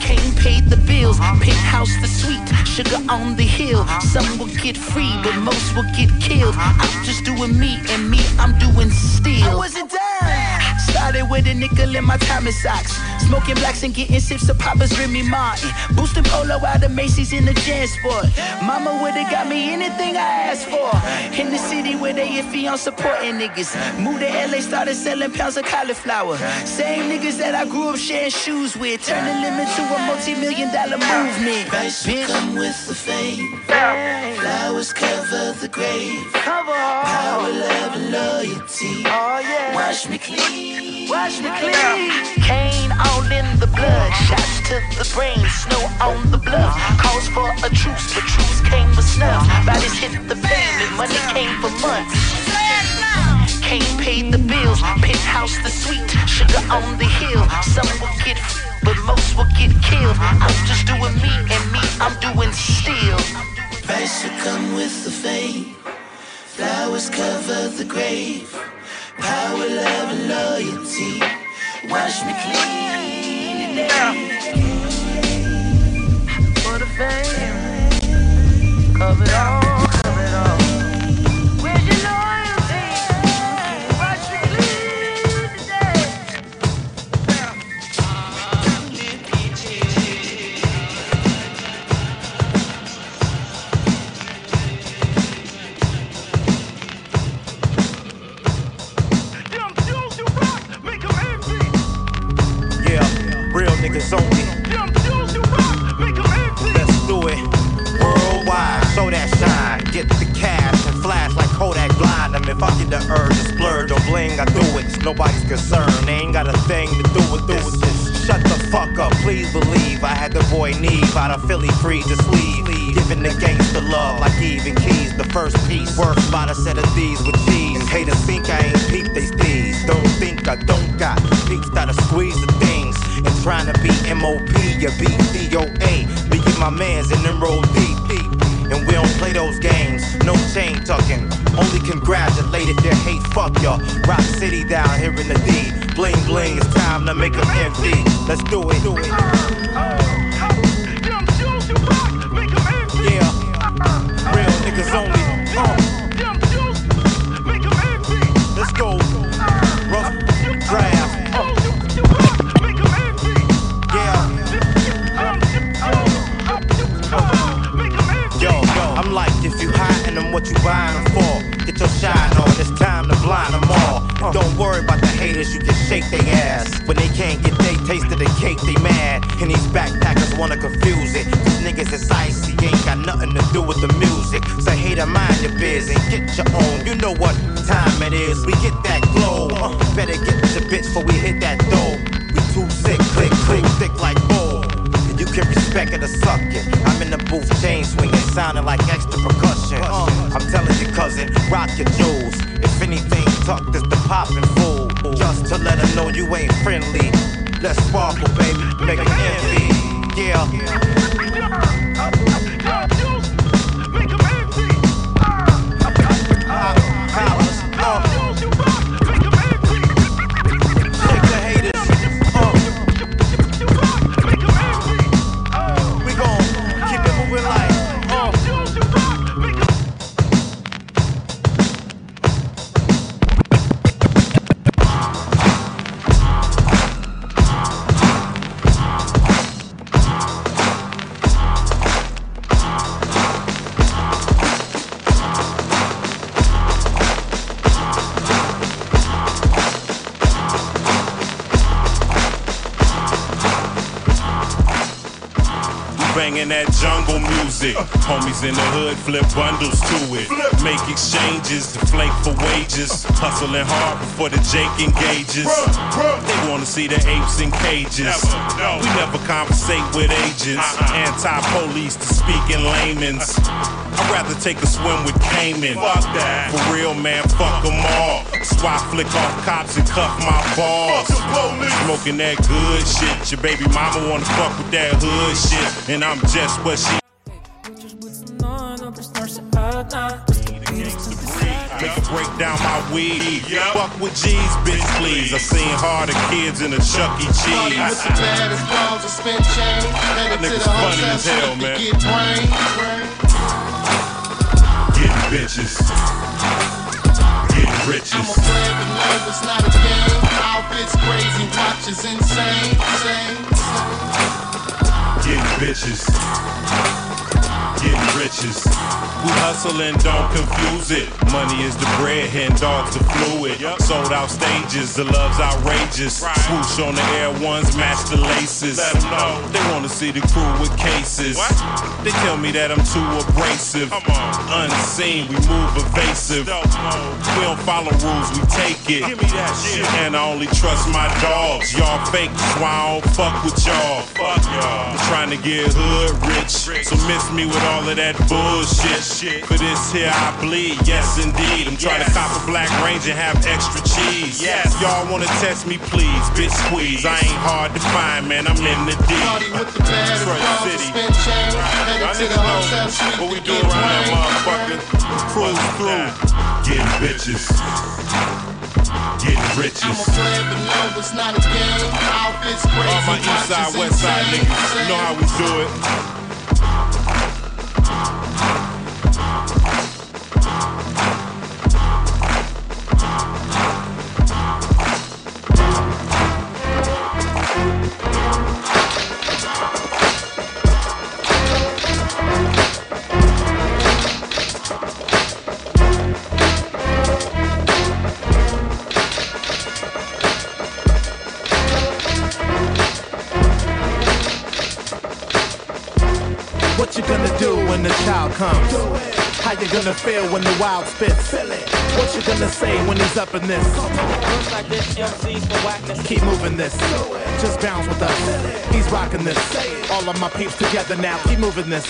Kane paid the bills, penthouse the suite, sugar on the hill. Some will get free, but most will get killed. I'm just doing me, and me, I'm doing still. I wasn't done. Started with a nickel in my Thomas socks. Smoking blacks and getting sips of Papa's Remy Martin. Boosting polo out of Macy's in the Jansport. Mama would've got me anything I asked for. In the city where they iffy on supporting niggas. Moved to LA, started selling pounds of cauliflower. Same niggas that I grew up sharing shoes with. Turning them into a multi-million dollar movement. Price will come with the fame. Flowers cover the grave. Power, love, and loyalty. Oh, Wash me clean. Wash me clean. Cane all in the blood, shots to the brain, snow on the bluff. Calls for a truce, but truce came with snuff. Bodies hit the pavement, money came for months. Kane paid the bills, penthouse the suite, sugar on the hill. Some will get, but most will get killed. I'm just doing me, and me, I'm doing still. Price will come with the fame. Flowers cover the grave. Power, love, and loyalty. Wash me clean fame, it all. Niggas only. Let's do it. Worldwide, show that shine. Get the cash and flash like Kodak blind. them. if I get the urge to splurge or bling, I do it. Nobody's concern. They ain't got a thing to do with this. Shut the fuck up, please believe. I had the boy Neve out of Philly free to sleeve. Giving the gangster love like even keys. The first piece worth about a set of these with cheese. And haters think I ain't peep they steez. Don't think I don't got peeps that'll squeeze the things. And trying to be MOP, beat DOA. Me and my mans in them roll deep. And we don't play those games, no chain tucking. Only congratulated their hate, fuck y'all. Rock City down here in the D. Bling bling, it's time to make them envy. Let's do it. Do it. Buying them for? Get your shine on, it's time to blind them all. And don't worry about the haters, you can shake their ass. When they can't get they taste of the cake, they mad. And these backpackers wanna confuse it. Cause niggas is icy, ain't got nothing to do with the music. So hater, mind your biz and get your own. You know what time it is, we get that glow. Uh, better get your bitch before we hit that dough. We too sick, click, click, thick like bull. And you can respect it or suck it. I'm in the booth, chain swinging, sounding like extra percussion. Uh, I'm telling you, cousin, rock your jewels. If anything tucked as the poppin' fool. Just to let her know you ain't friendly. Let's sparkle, baby, make her envy. Yeah. Banging that jungle music. Homies in the hood flip bundles to it. Make exchanges to flake for wages. Hustling hard before the Jake engages. They wanna see the apes in cages. We never conversate with agents. Uh-uh. Anti-police to speak in layman's. I'd rather take a swim with Cayman. Fuck that. For real, man, fuck them all. Swat flick off cops and cuff my balls. Smoking that good shit. Your baby mama wanna fuck with that hood shit. And I'm just what she. Make her break down my weed. Fuck with G's, bitch, please. I seen harder kids in a Chuck E. Cheese. with the baddest balls and spin chain. Headed to the funny hotel as hell, suite to man. Brain. Getting bitches. I'm a riches. player, but no, it's not a game. Outfits crazy, watches insane. Same, Getting bitches. Riches. We hustle and don't confuse it. Money is the bread, hen dogs the fluid. Sold out stages, the love's outrageous. Swoosh on the air ones, match the laces. Let 'em know. They wanna see the crew with cases. They tell me that I'm too abrasive. Unseen, we move evasive. We don't follow rules, we take it. Give me that shit. And I only trust my dogs. Y'all fake, so I don't fuck with y'all. Y'all. I'm trying to get hood rich. So miss me with all of that bullshit. For this here I bleed, yes indeed. I'm trying to cop a black range and have extra cheese. Yes. Y'all wanna test me, please, bitch squeeze. I ain't hard to find, man. I'm in the deep. Party with the balls City. chain. Headed to know what we to do get around that motherfucker. Cruise through. Getting bitches. Getting riches. I'm a player, but no, it's not a game. Outfits crazy, All my east side, west side niggas, you know how we do it. Gonna feel when the wild spits? What you gonna say when he's up in this? Keep moving this. Just bounce with us. He's rocking this. All of my peeps together now. Keep moving this.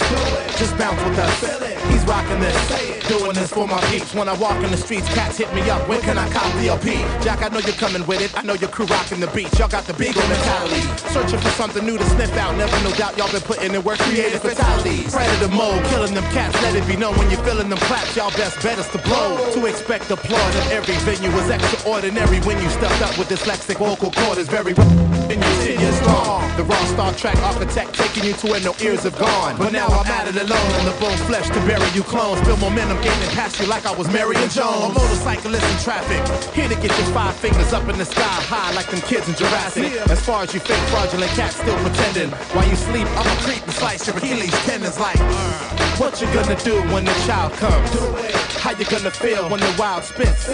Just bounce with us. He's rocking this. Doing this for my peeps. When I walk in the streets, cats hit me up. When can I cop the LP? Jack, I know you're coming with it. I know your crew rocking the beat. Y'all got the beagle mentality. Searching for something new to sniff out. Never no doubt y'all been putting in work. Creative fatalities. Predator mode. Killing them cats. Let it be known when you're feeling them claps. Y'all best bet is to blow. To expect applause at every venue was extraordinary. When you stepped up with dyslexic vocal cord is very and you sit you're strong. The raw Star Trek architect taking you to where no ears have gone. But now I'm at it alone on the bone flesh to bury you clones. Feel momentum gaining past you like I was Marion Jones. A motorcyclist in traffic, here to get your five fingers up in the sky high like them kids in Jurassic. As far as you fake fraudulent cats still pretending. While you sleep, I'ma creep and slice your Achilles tendons like. Uh. What you gonna do when the child comes? How you gonna feel when the wild spits?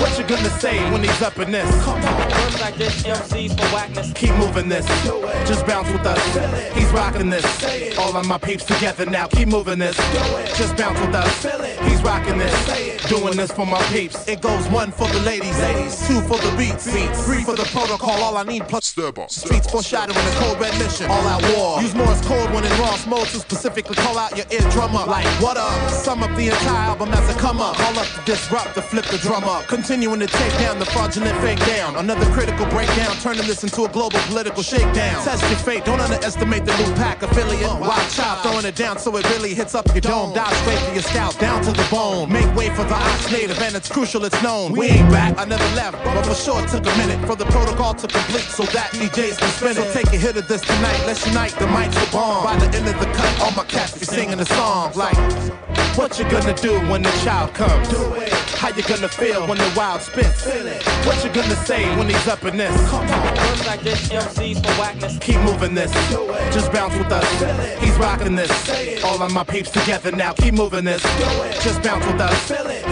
What you gonna say when he's up in this? Come on. Like this, MC's for whackness. Keep moving this. Just bounce with us. He's rocking this. All of my peeps together now. Keep moving this. Just bounce with us. He's rocking this. Doing this for my peeps. It goes one for the ladies. ladies. Two for the beats. Three for the protocol. All I need plus streets foreshadowing a cold red mission. All out war. Use Morse code when in Ross mode to specifically call out your eardrum drum up. Like, what up? Sum up the entire album as a come up. Call up to disrupt, to flip the drum up. Continuing to take down the fraudulent fake down. Another critical breakdown, turning this into a global political shakedown. Test your fate, don't underestimate the new pack affiliate. Wild child throwing it down so it really hits up your dome. Dive straight to your scalp, down to the bone. Make way for the ox native, and it's crucial it's known. We ain't back, I never left, but for sure it took a minute for the protocol to complete so that DJs can spin it. So take a hit of this tonight, let's unite, the mic's the bomb. By the end of the cut, all my cats be singing the songs like, What you gonna do when the child comes? Do it. How you gonna feel when the wild spits? What you gonna say when he's up in this? Come on. Words like this, MCs for whackness. Keep moving this. do it. Just bounce with us. He's rocking this. All of my peeps together now. Keep moving this. do it. Just bounce with us.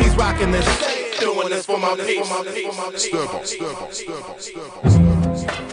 He's rocking this. Doing this for my peeps. Stir ball, stir ball, stir ball, stir ball.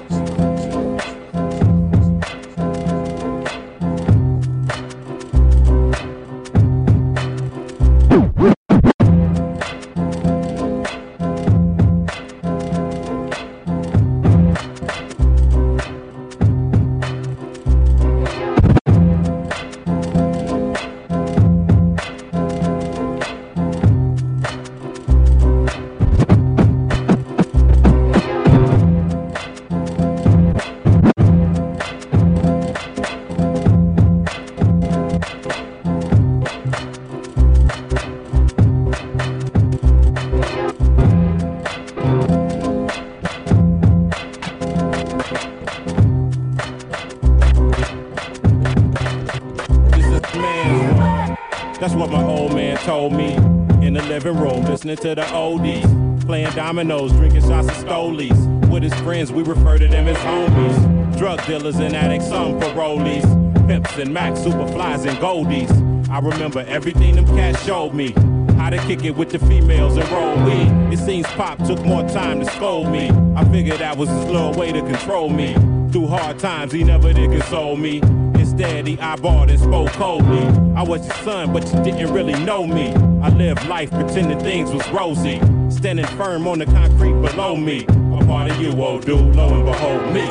Listening to the oldies. Playing dominoes, drinking shots of stolies. With his friends, we refer to them as homies. Drug dealers and addicts, some parolees. Pimps and Max, superflies and goldies. I remember everything them cats showed me. How to kick it with the females and roll weed. It seems Pop took more time to scold me. I figured that was his little way to control me. Through hard times, he never did console me. Instead, he eyeballed and spoke coldly. I was your son, but you didn't really know me. I lived life pretending things was rosy. Standing firm on the concrete below me. A part of you, old dude, lo and behold me.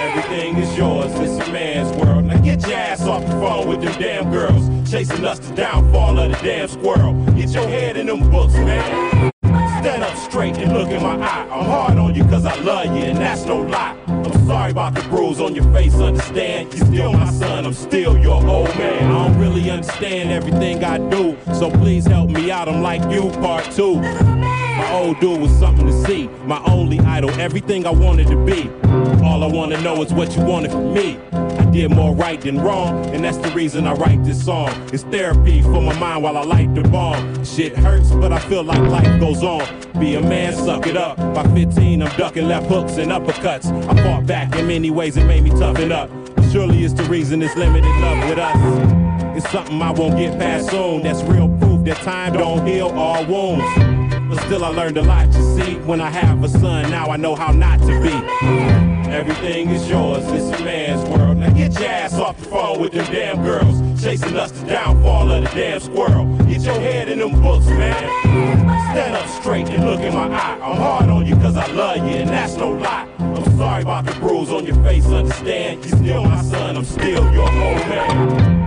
Everything is yours, it's a man's world. Now get your ass off the phone with them damn girls. Chasing us the downfall of the damn squirrel. Get your head in them books, man. Stand up straight and look in my eye. I'm hard on you cause I love you, and that's no lie. Still my son, I'm still your old man. I don't really understand everything I do, so please help me out. I'm like you, part two. My old dude was something to see, my only idol, everything I wanted to be. All I wanna know is what you wanted from me. I did more right than wrong, and that's the reason I write this song. It's therapy for my mind while I light the bomb. Shit hurts, but I feel like life goes on. Be a man, suck it up. By 15, I'm ducking left hooks and uppercuts. I fought back in many ways, it made me toughen up. Surely it's the reason it's limited love with us. It's something I won't get past soon. That's real proof that time don't heal all wounds. But still, I learned a lot, you see. When I have a son, now I know how not to be. Everything is yours, it's a man's world. Now get your ass off the phone with them damn girls. Chasing us the downfall of the damn squirrel. Get your head in them books, man. Stand up straight and look in my eye. I'm hard on you cause I love you, and that's no lie. I'm sorry about the bruise on your face, understand? You're still my son, I'm still your old man.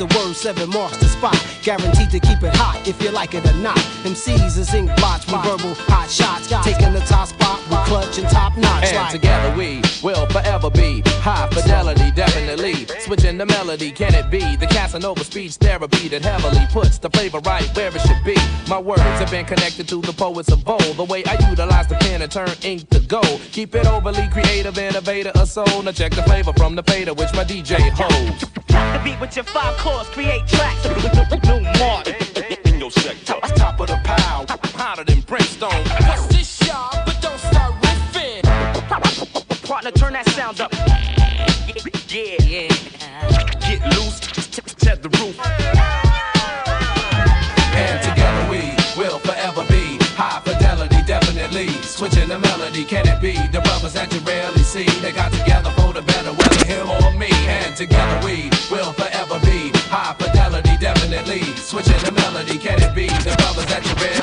The word, seven marks the spot. Guaranteed to keep it hot if you like it or not. MCs is ink blots with verbal hot shots. Taking the top spot with clutch and top notch. And like together we will forever be high fidelity, definitely. Switching the melody, can it be the Casanova speech therapy that heavily puts the flavor right where it should be? My words have been connected to the poets of old. The way I utilize the pen and turn ink to gold. Keep it overly creative, innovator, a soul. Now check the flavor from the fader, which my DJ holds. Rock the beat with your five chords, create tracks. New mark in your sector. Top of the pile, hotter than brimstone. What's this, y'all? But don't start riffing. Partner, turn that sound up. Yeah, yeah. Get loose, set the roof. And together we will forever be high fidelity, definitely. Switching the melody, can it be the brothers that you rarely see? They got together for the better, whether him or me. And together we will forever be high fidelity, definitely. Switching the melody, can it be the brothers that you rarely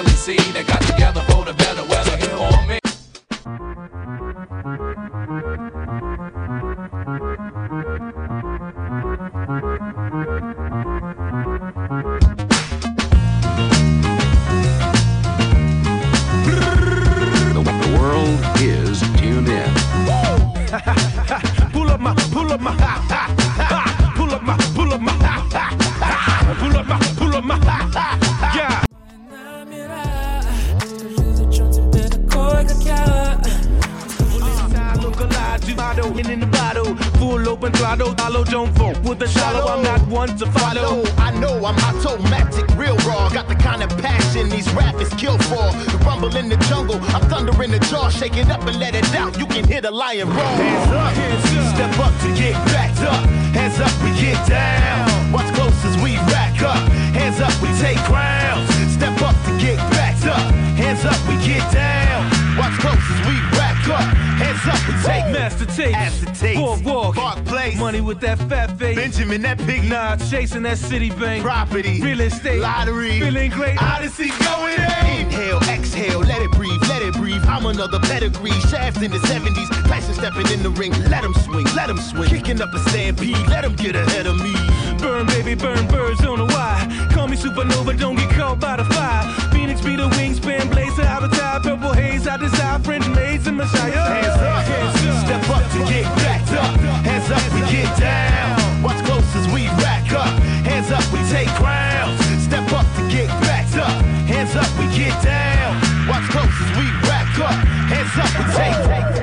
open throttle, follow, don't vote with the shallow. I'm not one to follow. I know I'm automatic, real raw. Got the kind of passion these rappers kill for. The rumble in the jungle, I'm thunder in the jaw. Shake it up and let it out. You can hear the lion roar. Hands up, hands up. Step up to get backed up. Hands up, we get down. Watch close as we rack up. Hands up, we take grounds. Step up to get backed up. Hands up, we get down. Watch close as we rack up. Hands up, we take Master tape, Master tape. Boardwalk, Park Place, money with that fat face, Benjamin, that pig, nah, chasing that Citibank, property, real estate, lottery, feeling great, Odyssey going in. Inhale, exhale, let it breathe, let it breathe. I'm another pedigree, shafts in the 70s, Tyson stepping in the ring, let him swing, let him swing. Kicking up a stampede, let him get ahead of me. Burn, baby, burn birds on the wire. Call me supernova, don't get caught by the fire. Phoenix be the wingspan, blazer top, purple haze. I desire French maids and Messiah. Hands up, step up to get backed up. Hands up, we get down. Watch close as we rack up. Hands up, we take grounds. Step up to get backed up. Hands up, we get down. Watch close as we rack up. Hands up, we take.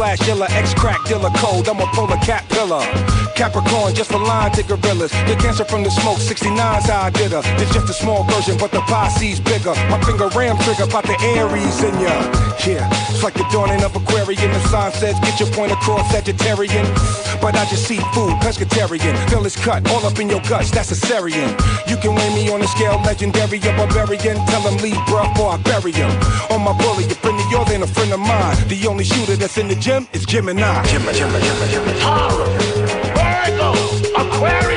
Slash. Ex crack dealer cold. I'm a polar cat pillar. Capricorn, just a line to gorillas. Get cancer from the smoke. 69's how I did her. It's just a small version, but the posse's bigger. My finger ram trigger about the Aries in ya. Yeah, it's like the dawning of Aquarian. The sign says get your point across Sagittarian. But I just see food, pescatarian. Feel it's cut all up in your guts. That's a Syrian. You can weigh me on the scale, legendary or barbarian. Tell him leave, bruh, or I bury him. On my bully, a friend of yours ain't a friend of mine. The only shooter that's in the gym is Gemini. Gemini, Gemini, Gemini, Virgo, Aquarius,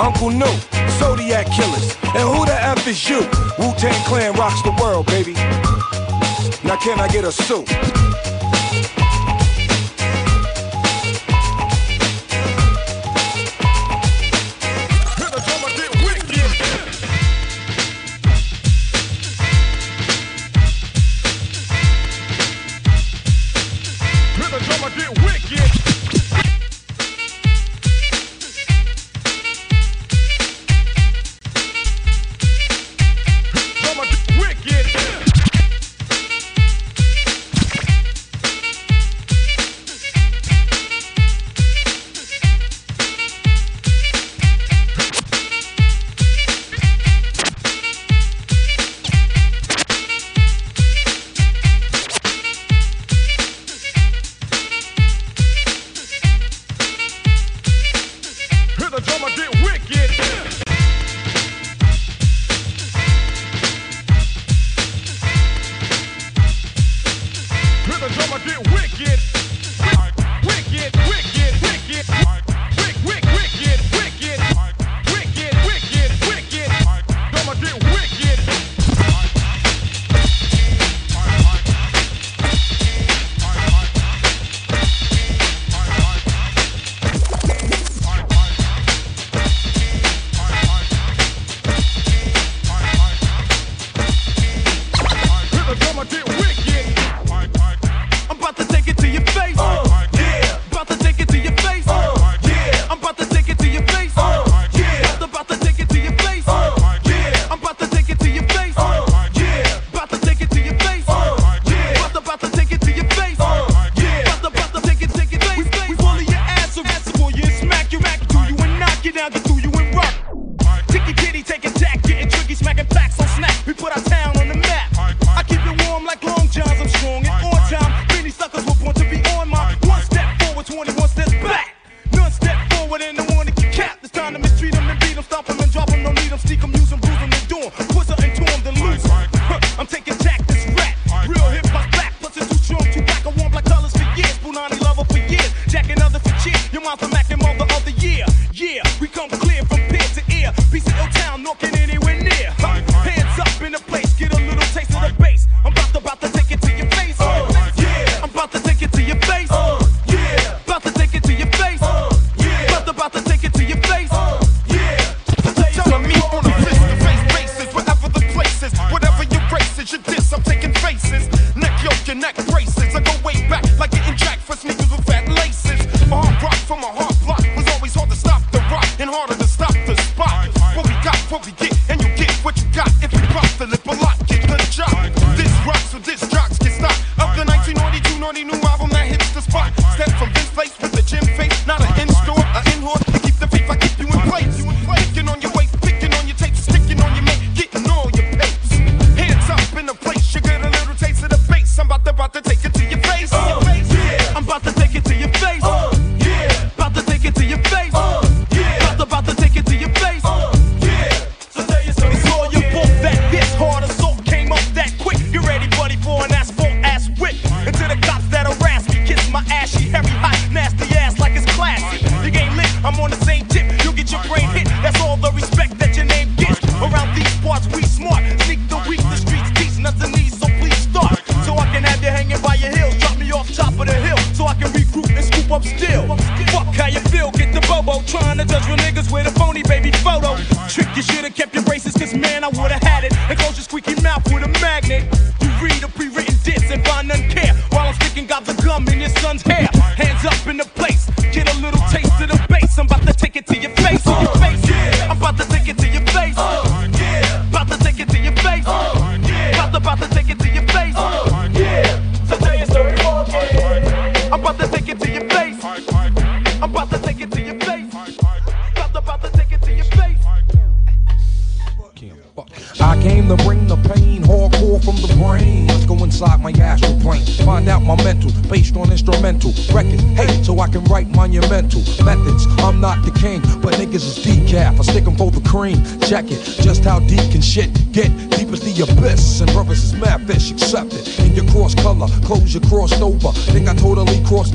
Uncle New, Zodiac Killers. And who the F is you? Wu Tang Clan rocks the world, baby. Now, can I get a suit?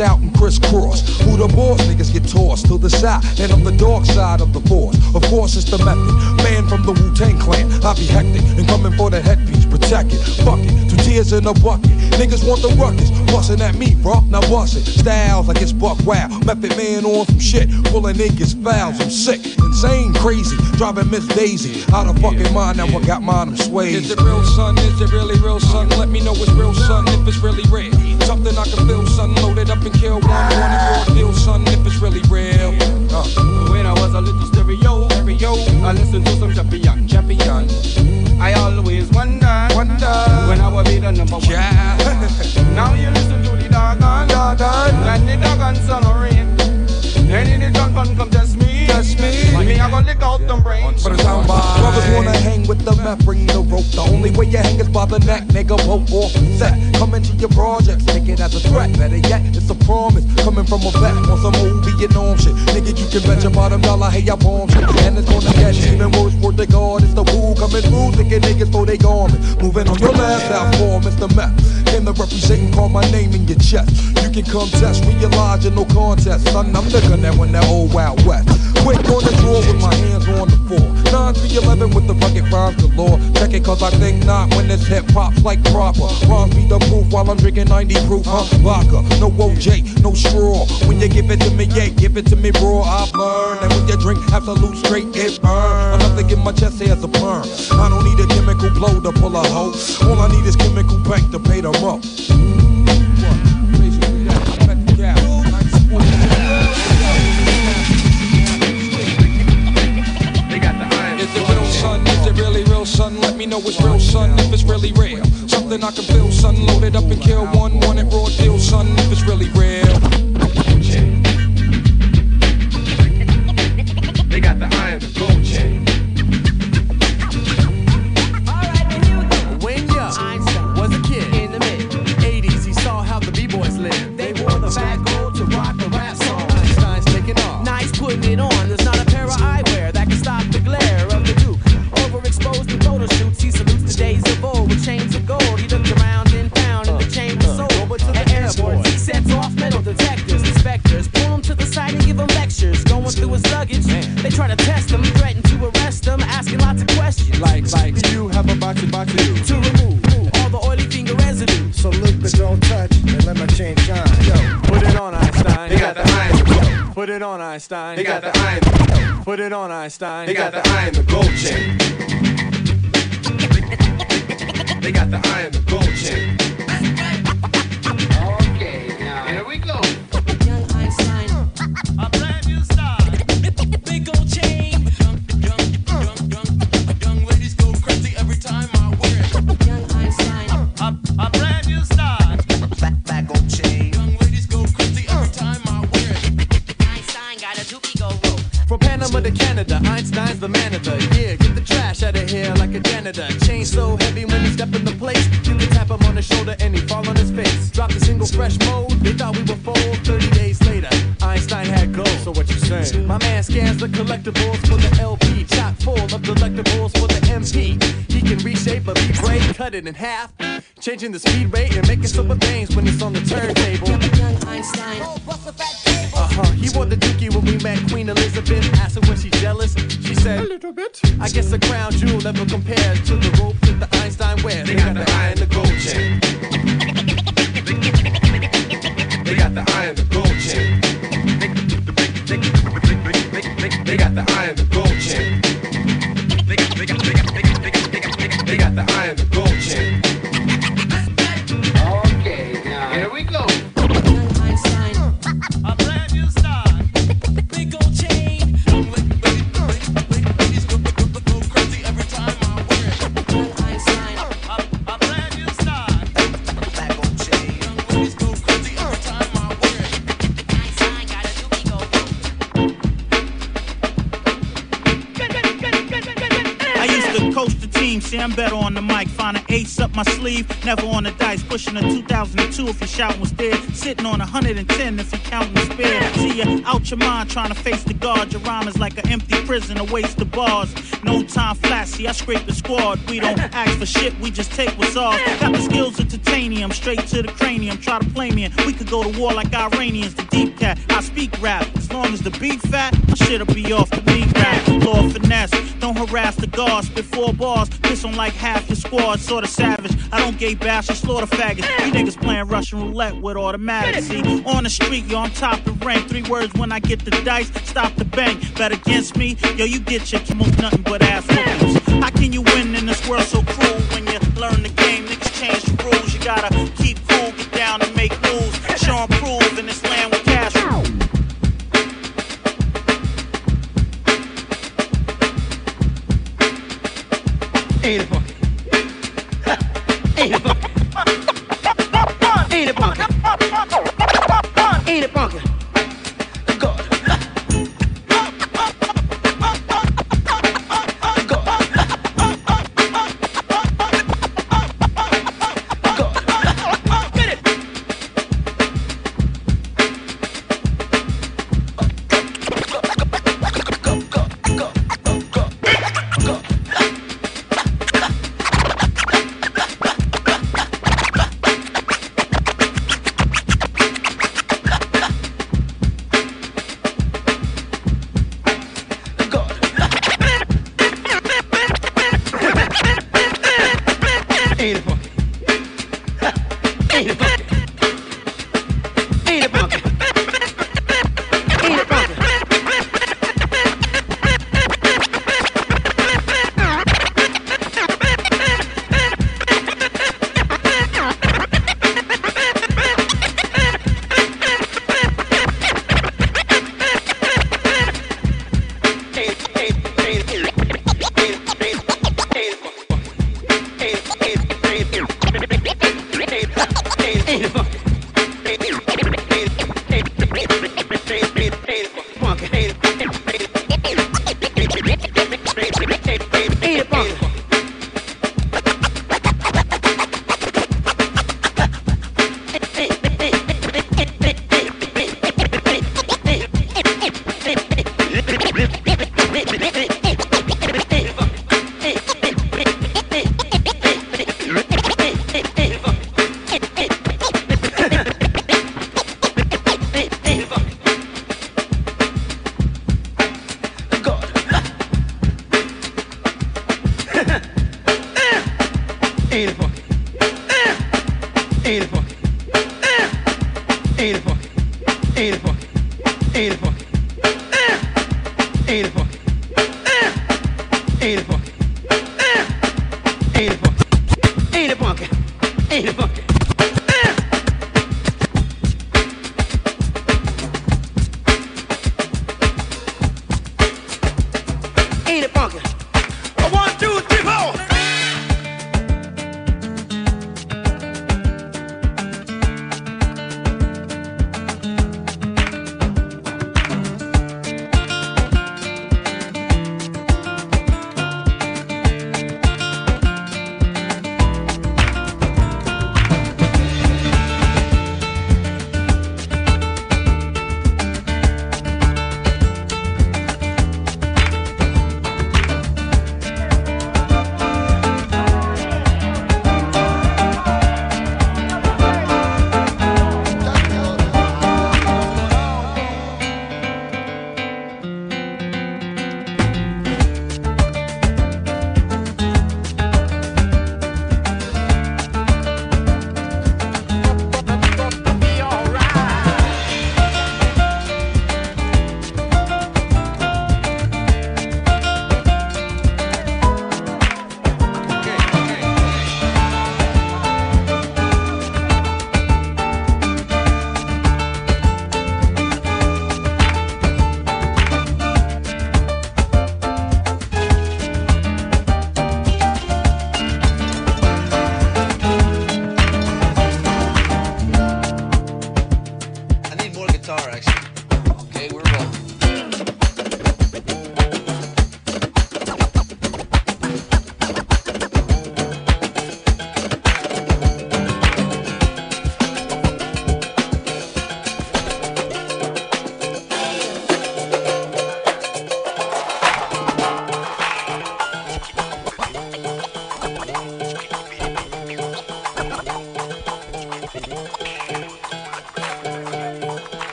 Out and crisscrossed. Who the boss? Niggas get tossed to the side, and I'm the dark side of the force. Of course, it's the method. Man from the Wu Tang clan, I be hectic and coming for the headpiece. Protect it, fuck it. Two tears in a bucket. Niggas want the ruckus, bustin' at me, bro. Now bust it. Styles like it's buck wow. Method man on some shit, pulling niggas fouls. I'm sick, insane, crazy, driving Miss Daisy out of fucking mind. Now I got mine, I'm swayed. Is it real, son? Is it really real, son? Let me know it's real, son, if it's really real. Something I can feel, son. Loaded up and kill one, one and raw deal, son, if it's really real. Uh. When I was a little stereo, stereo, I listened to some champion, champion. I always wonder, wonder when I will be the number one. now you listen to the doggone, doggone, and the doggone sun rain. Any the drunk one come test me, test me. Me I gonna lick out them brains. But it's sound by. Brothers wanna hang with the meth, bring the rope. The only way you hang is by the neck, nigga. Rope off the set. Come into your projects, take it as a threat. Better yet, it's a promise. Coming from a vet on some old Vietnam shit. Nigga, you can bet your bottom dollar, hey, I bomb shit. And it's gonna get even worse for the guard. It's the Wu coming through, thinking niggas for they garment. Moving on your last out for Mr. Meth. Came to represent and call my name in your chest. You can come test, realize you're no contest. Son, I'm the gun that when that old Wild West. Quick on the draw with my hands on the floor. 9 3 11 with the rugged rhymes galore. Check it cause I think not when this hip hop's like proper. Rhymes be the proof while I'm drinking 90 proof, huh? Vodka, no OJ, no straw. When you give it to me, yeah, give it to me raw. I've learned that when you drink Absolut straight, it burn. Enough to get my chest as a perm. I don't need a chemical blow to pull a hoe. All I need is chemical bank to pay them up. Know it's real, son, if it's really real. Something I can feel, son. Loaded up and kill one, one at raw deal, son, if it's really real. try to test them, threaten to arrest them, asking lots of questions. Like, like, you have a box box you to remove all the oily finger residue. So look, but don't touch, and let my chain shine. Yo, put it on Einstein. They got the iron. Put it on Einstein. They got the iron. Put it on Einstein. They got the iron, the gold chain. They got the iron, the gold chain. Einstein's the man of the year. Get the trash out of here like a janitor. Chain so heavy when he step in the place, you can tap him on the shoulder and he fall on his face. Drop the single fresh mode, they thought we were full. 30 days later, Einstein had gold. So what you saying? My man scans the collectibles for the LP, chock full of delectables for the MP. He can reshape a beat break, cut it in half, changing the speed rate and making super things when it's on the turntable. Young Einstein. Uh huh. He wore the dookie when we met Queen Elizabeth. Asked her was she jealous. Said, A little bit. I guess a crown jewel never compares to the rope that the Einstein wears. They got the iron, the gold chain. Up my sleeve, never on the dice. Pushing a 2002 if your shout was dead. Sitting on 110 if you counting spare. See you out your mind trying to face the guard. Your rhyme is like an empty prison, a waste of bars. No time flat, see I scrape the squad. We don't ask for shit, we just take what's ours. Got the skills of titanium, straight to the cranium. Try to play me and we could go to war like Iranians. The deep cat, I speak rap. As long as the beat fat, my shit'll be off the beat rap. Lord finesse, don't harass the guards. Spit four bars, piss on like half your squad. Sorta savage. I don't gay bash or slaughter faggots. You niggas playing Russian roulette with automatics. See, on the street, yo, I'm top rank. Three words when I get the dice, stop the bank. Bet against me, yo, you get your most nothing but ass whoopings. How can you win in this world so cruel when you learn the game? Niggas change the rules. You gotta keep cool, get down and make moves. Show and prove in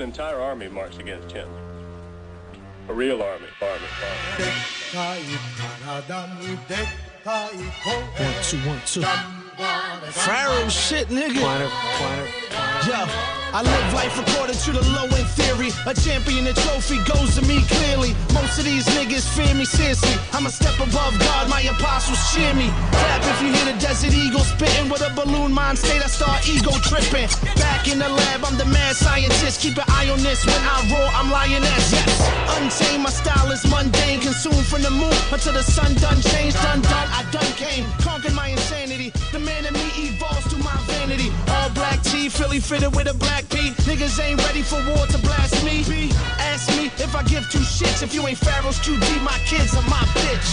an entire army marched against him. A real army, army, army. One, two, one, two. Pharaoh shit, nigga. Yo, I live life according to the low end theory. A champion, the trophy goes to me clearly. Most of these niggas fear me seriously. I'm a step above God, my apostles cheer me. Clap if you hear the desert eagle spitting with a balloon mind state. I start ego tripping. Back in the lab, I'm the mad scientist. Keep an eye on this. When I roar, I'm lioness. Yes, untamed, my style is mundane. Consumed from the moon until the sun done changed. Done, done, I done came. Conquered my insanity. The man in me evolves to my vanity. All black tee, Philly fitted with a black P. Niggas ain't ready for war to blast me. Ask me if I give two shits. If you ain't Pharaoh's QD, my kids are my bitch.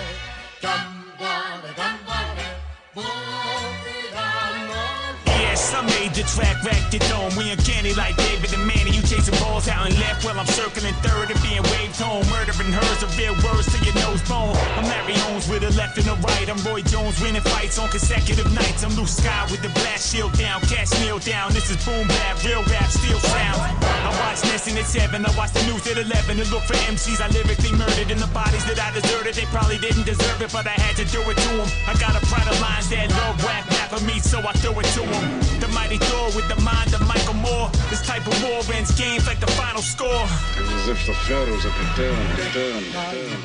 Made the track, racked it on. We uncanny like David and Manny. You chasing balls out and left while I'm circling third and being waved home. Murdering hers are real words to your nose bone. I'm Larry Holmes with a left and a right. I'm Roy Jones winning fights on consecutive nights. I'm Luke Sky with the blast shield down, cash kneel down. This is boom bap, real rap, steel sound. I watch Nessun at 7, I watch the news at 11 to look for MCs I lyrically murdered in the bodies that I deserted. They probably didn't deserve it, but I had to do it to them. I got a pride of lines that love rap, rap for me, so I throw it to them. The mighty Thor with the mind of Michael Moore. This type of war ends games like the final score. It's as if the pharaohs have returned, returned, returned.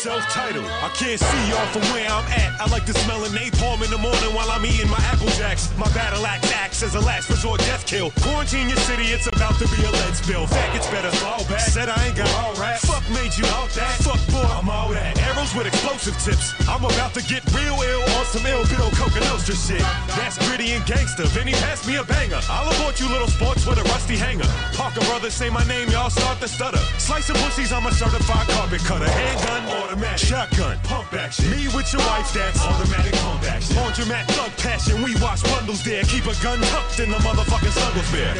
Self-titled, I can't see y'all from where I'm at. I like to smell a napalm in the morning while I'm eating my apple jacks. My battle axe acts as a last resort death kill. Quarantine your city, it's about to be a lead spill. Faggots better fall back. Said I ain't got all rap. Fuck made you out that. Fuck boy, I'm all that. Arrows with explosive tips. I'm about to get real ill on some ill Bill Coka Nostra shit. That's gritty and gangster. Vinnie passed me a banger. I'll abort you little sports with a rusty hanger. Parker brothers say my name, y'all start to stutter. Slice of pussies, I'm a certified carpet cutter. Handgun, automatic, shotgun, pump action. Me with your wife, that's automatic pump action. Laundromat thug passion, we watch bundles there. Keep a gun tucked in the motherfucking snuggles bear.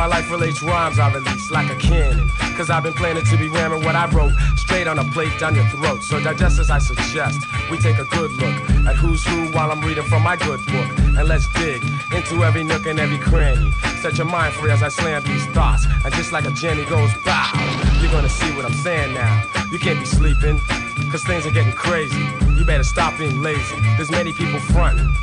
My life relates rhymes I release like a cannon. Cause I've been planning to be ramming what I wrote straight on a plate down your throat. So digest as I suggest, we take a good look at who's who while I'm reading from my good book. And let's dig into every nook and every cranny. Set your mind free as I slam these thoughts. And just like a Jenny goes bow, you're gonna see what I'm saying now. You can't be sleeping, cause things are getting crazy. You better stop being lazy. There's many people fronting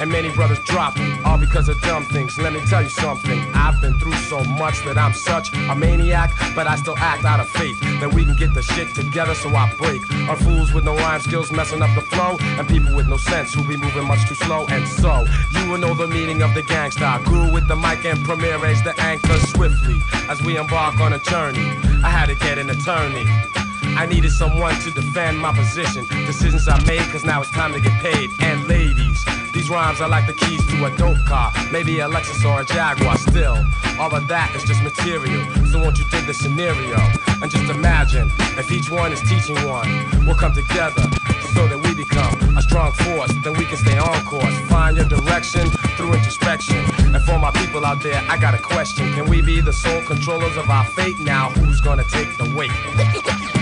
and many brothers dropping, all because of dumb things. Let me tell you something, I've been through so much that I'm such a maniac, but I still act out of faith that we can get the shit together so I break. On fools with no rhyme skills messing up the flow, and people with no sense who be moving much too slow. And so, you will know the meaning of the gangsta. Guru with the mic and Premier raised the anchor swiftly as we embark on a journey. I had to get an attorney. I needed someone to defend my position. Decisions I made, cause now it's time to get paid. And ladies, these rhymes are like the keys to a dope car, maybe a Lexus or a Jaguar. Still, all of that is just material. So won't you dig the scenario and just imagine if each one is teaching one, we'll come together so that we become a strong force. Then we can stay on course, find your direction through introspection. And for my people out there, I got a question: Can we be the sole controllers of our fate? Now, who's gonna take the weight?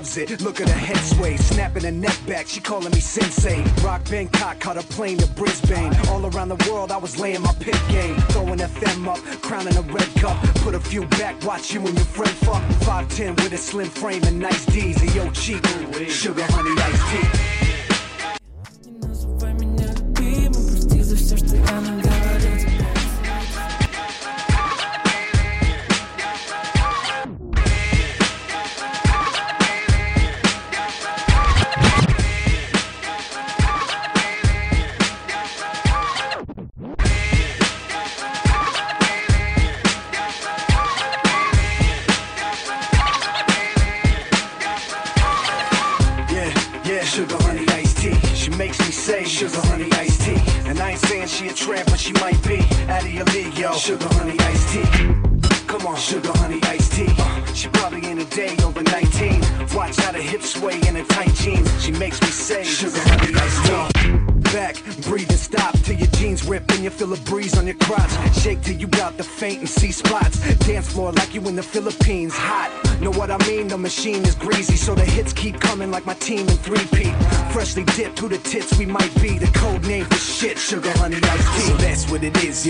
loves it. Look at her head sway, snapping her neck back. She calling me sensei. Rock Bangkok, caught a plane to Brisbane. All around the world, I was laying my pit game. Throwing FM up, crowning a red cup. Put a few back, watch you and your friend fuck. 5'10 with a slim frame and nice D's. And yo, cheap, sugar, honey, iced tea.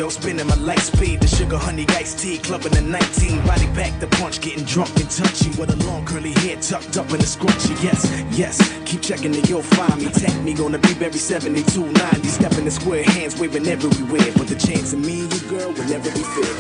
Yo. Spinning my light speed. The sugar honey iced tea. Clubbing the 19. Body back the punch. Getting drunk and touchy. With a long curly hair tucked up in a scrunchie. Yes, yes. Keep checking it, you'll find me. Tag me on the BlackBerry 7290. Stepping the square hands waving everywhere. But the chance of me and you, girl, will never be fair.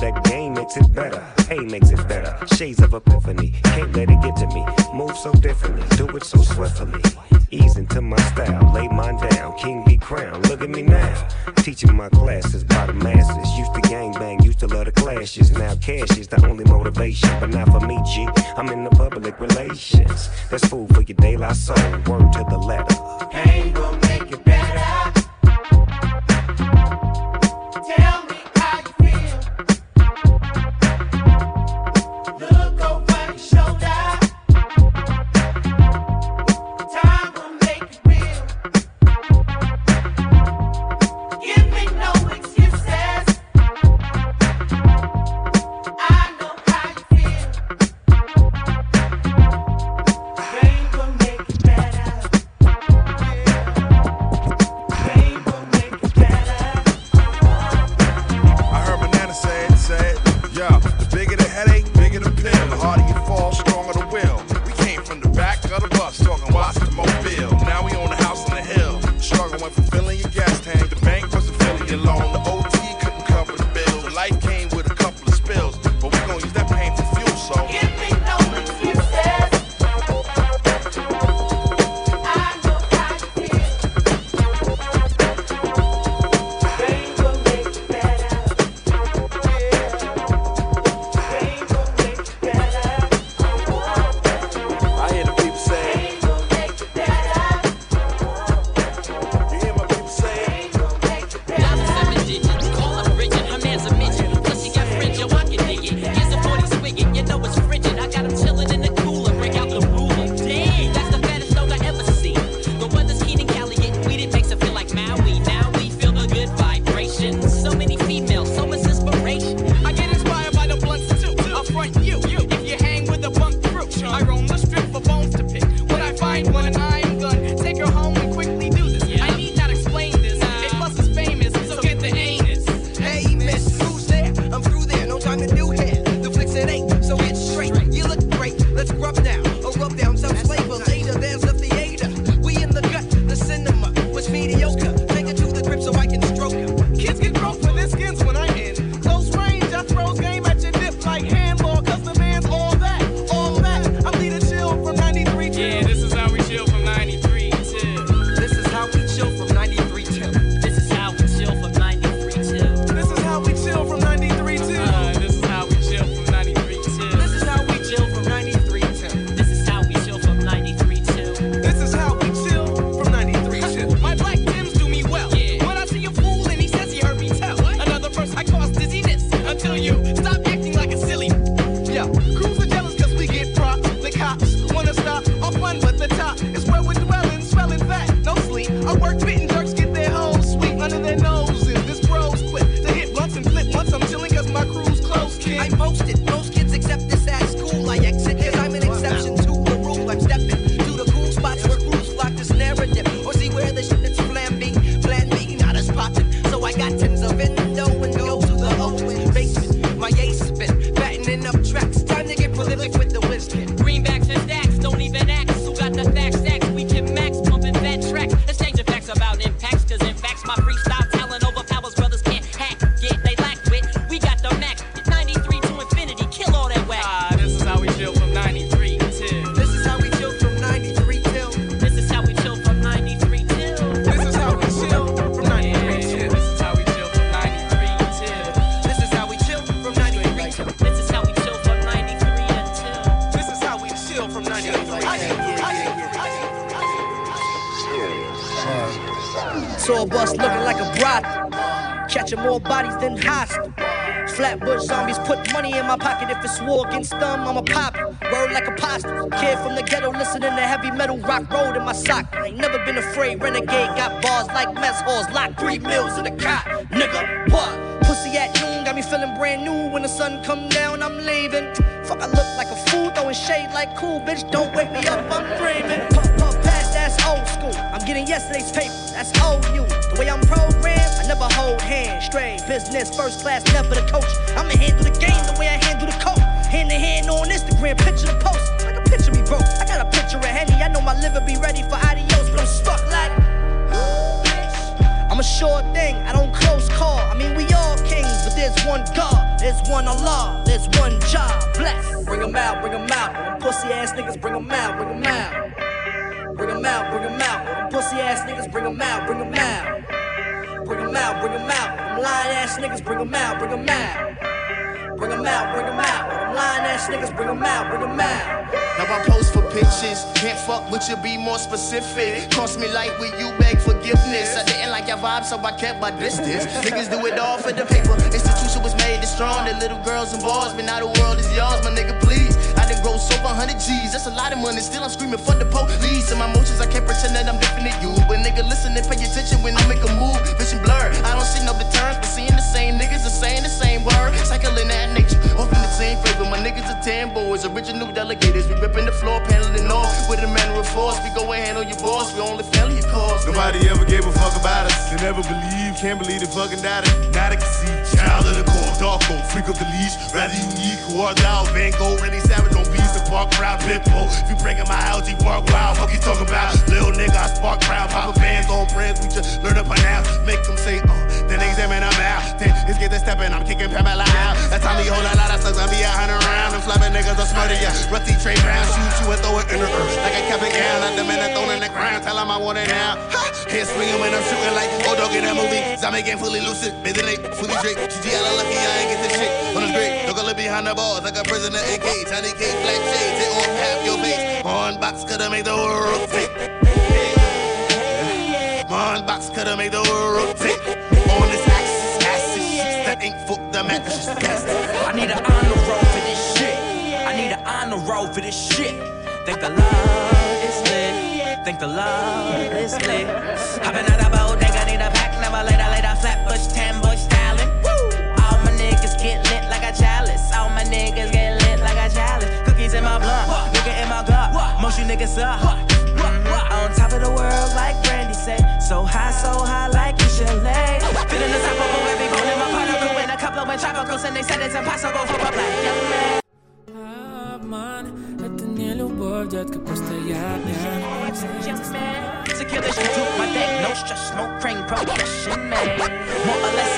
that game makes it better. Hey makes it better. Shades of epiphany. Can't let it get to me. Move so differently. Do it so swiftly. Ease into my style. Lay mine down. King be crowned. Look at me now. Teaching my classes by the masses. Used to gang bang. Used to love the clashes. Now cash is the only motivation. But not for me, G. I'm in the public relations. That's food for your daylight soul. Word to the letter. Pain will make it better. Tell put money in my pocket. If it's war against them, I'm a pop. Word like a pasta. Kid from the ghetto listening to heavy metal rock road in my sock. I ain't never been afraid. Renegade got bars like mess halls. Lock three meals in the cot. Nigga, what? Pussy at noon got me feeling brand new. When the sun come down, I'm leaving. Fuck, I look like a fool throwing shade like cool. Bitch, don't wake me up, I'm dreaming. Puff, puff, pass, that's old school. I'm getting yesterday's paper, that's old you. The way I'm programmed, Never hold hands. Straight business, first class, never the coach. I'ma handle the game the way I handle the coach. Hand to hand on Instagram, picture the post. Like a picture me broke. I got a picture of Henny. I know my liver be ready for adios, but I'm stuck like. I'm a sure thing, I don't close call. I mean, we all kings, but there's one God, there's one Allah, there's one job. Bless. Bring 'em out, bring 'em out. Them pussy ass niggas, bring 'em out, bring 'em out. Bring 'em out, bring 'em out. Them pussy ass niggas, bring 'em out, bring 'em out. Bring 'em out, bring 'em out. Them lying ass niggas, bring 'em out, bring 'em out. Bring 'em out, bring 'em out. Them lying ass niggas, bring 'em out, bring 'em out. Now I post for pictures, can't fuck with you, be more specific. Cross me like with you, beg forgiveness. I didn't like your vibe, so I kept my distance. Niggas do it all for the paper. Institution was made to strong, the little girls and boys, but now the world is yours, my nigga, please. I done grow so 100 G's, that's a lot of money. Still I'm screaming for the police. And my emotions, I can't pretend that I'm different than you. But nigga, listen and pay attention when I make a move. Vision blurred, I don't see no deterrence, but seeing the same niggas are saying the same word. Cycling that nature, off in the same favor. My niggas are 10 boys, original delegators. We ripping the floor, paneling off with a manner of force. We go and handle your boss, we only family of course. Nobody ever gave a fuck about us. They never believe, can't believe they fucking died. Now see. Child of the core, Darko, freak of the leash. Rather unique, who are thou? Van Gogh, Randy Savage on beats, the park crowd, Pitbull. If you breaking my LG Park Wild, fuck you talking about? Little nigga, I spark crowd, Papa bands on brands, we just learn up on now. Make them say, uh, then examine I'm out. Then it's get the stepping, I'm kicking Pamela out. That time he hold a lot of slugs, I be a hundred round. Them flapping niggas are smarter, yeah. Rusty trade round, shoot you and throw it in the earth. Like a Kevin gown, I demand it thrown in the ground. Tell him I want it now. Ha! Head swinging when I'm shooting like old dog in that movie. Zombie game fully lucid, busy late, fully drake. GGL, I lucky I ain't get this shit. On the great, behind the balls like a prisoner in cage. Tiny cake, black shades, it off half your face. On box coulda make the world rotate. Mon box coulda made the world rotate. On this axis, acid sheets that ain't fuck the mattress. I need an honor roll for this shit. I need an honor roll for this shit. Think the love is lit. Think the love is lit. Hopping out the boat, think I need a pack. Never later, niggas suck. On top of the world, like Brandy say. So high, so high, like you should lay. Feeling the top of a wavy bone in my particle. In a couple of tropicals, and they said it's impossible for a black young man. Обман, это не любовь, детка, просто я пьян. Secure this shit to my dick, no stress, no crane, progression, man. More or less,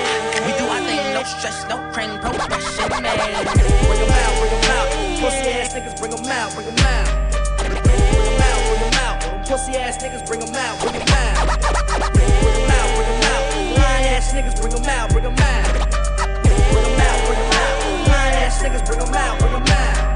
we do our thing, no stress, no crane, progression, man. Bring 'em out, bring 'em out. Pussy ass niggas, bring 'em out, bring 'em out. Pussy ass niggas, bring 'em out, bring 'em out. Bring out, bring out. Lying ass niggas, bring 'em out, bring 'em out. Bring 'em out, bring 'em out. Lying ass niggas, bring 'em out, bring 'em out.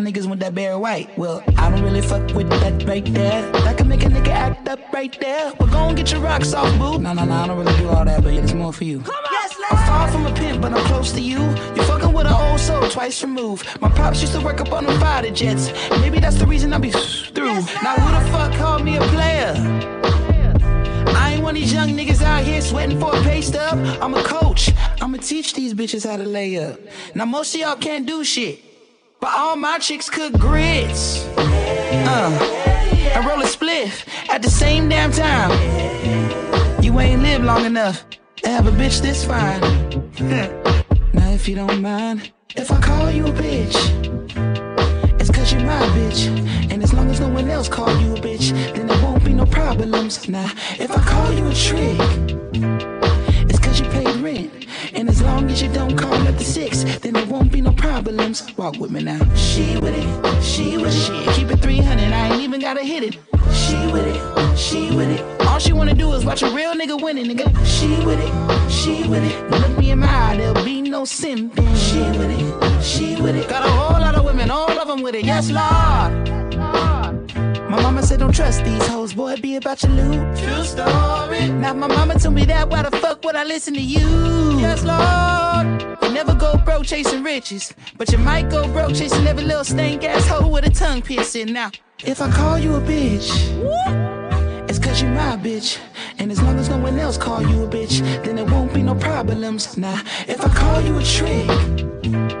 Y'all niggas want that Barry White. Well, I don't really fuck with that right there. That can make a nigga act up right there. Well, go and get your rocks off, boo. No, no, no, I don't really do all that, but it's more for you. Come on. Yes, I'm far from a pimp, but I'm close to you. You're fucking with an old soul twice removed. My pops used to work up on them fighter jets. Maybe that's the reason I be through. now who the fuck called me a player? I ain't one of these young niggas out here sweating for a pay stub. I'm a coach. I'ma teach these bitches how to lay up. Now most of y'all can't do shit. But all my chicks cook grits. Uh, and roll a spliff at the same damn time. You ain't lived long enough to have a bitch this fine. now if you don't mind, if I call you a bitch, it's cause you're my bitch. And as long as no one else call you a bitch, then there won't be no problems. Now, if I call you a trick, And as long as you don't call up the six, then there won't be no problems. Walk with me now. She with it, she with it. Shit, keep it 300, I ain't even gotta hit it. She with it, she with it. All she wanna do is watch a real nigga winning, nigga. She with it, she with it. Look me in my eye, there'll be no simping. She with it, she with it. Got a whole lot of women, all of them with it. Yes, Lord. My mama said don't trust these hoes, boy, be about your loot. True story. Now my mama told me that, why the fuck would I listen to you? Yes, Lord. You never go broke chasing riches, but you might go broke chasing every little stank ass hoe with a tongue piercing. Now, if I call you a bitch, it's cause you my bitch. And as long as no one else call you a bitch, then there won't be no problems. Now, if I call you a trick,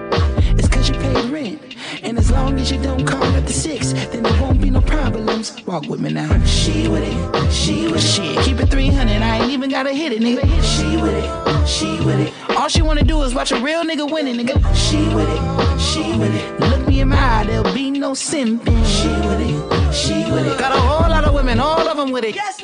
And as long as you don't call up the six, then there won't be no problems. Walk with me now. She with it, she with it. Shit, keep it 300, I ain't even gotta hit it, nigga. She with it, she with it. All she wanna do is watch a real nigga winning, nigga. She with it, she with it. Look me in my eye, there'll be no simping. She with it, she with it. Got a whole lot of women, all of them with it. Yes.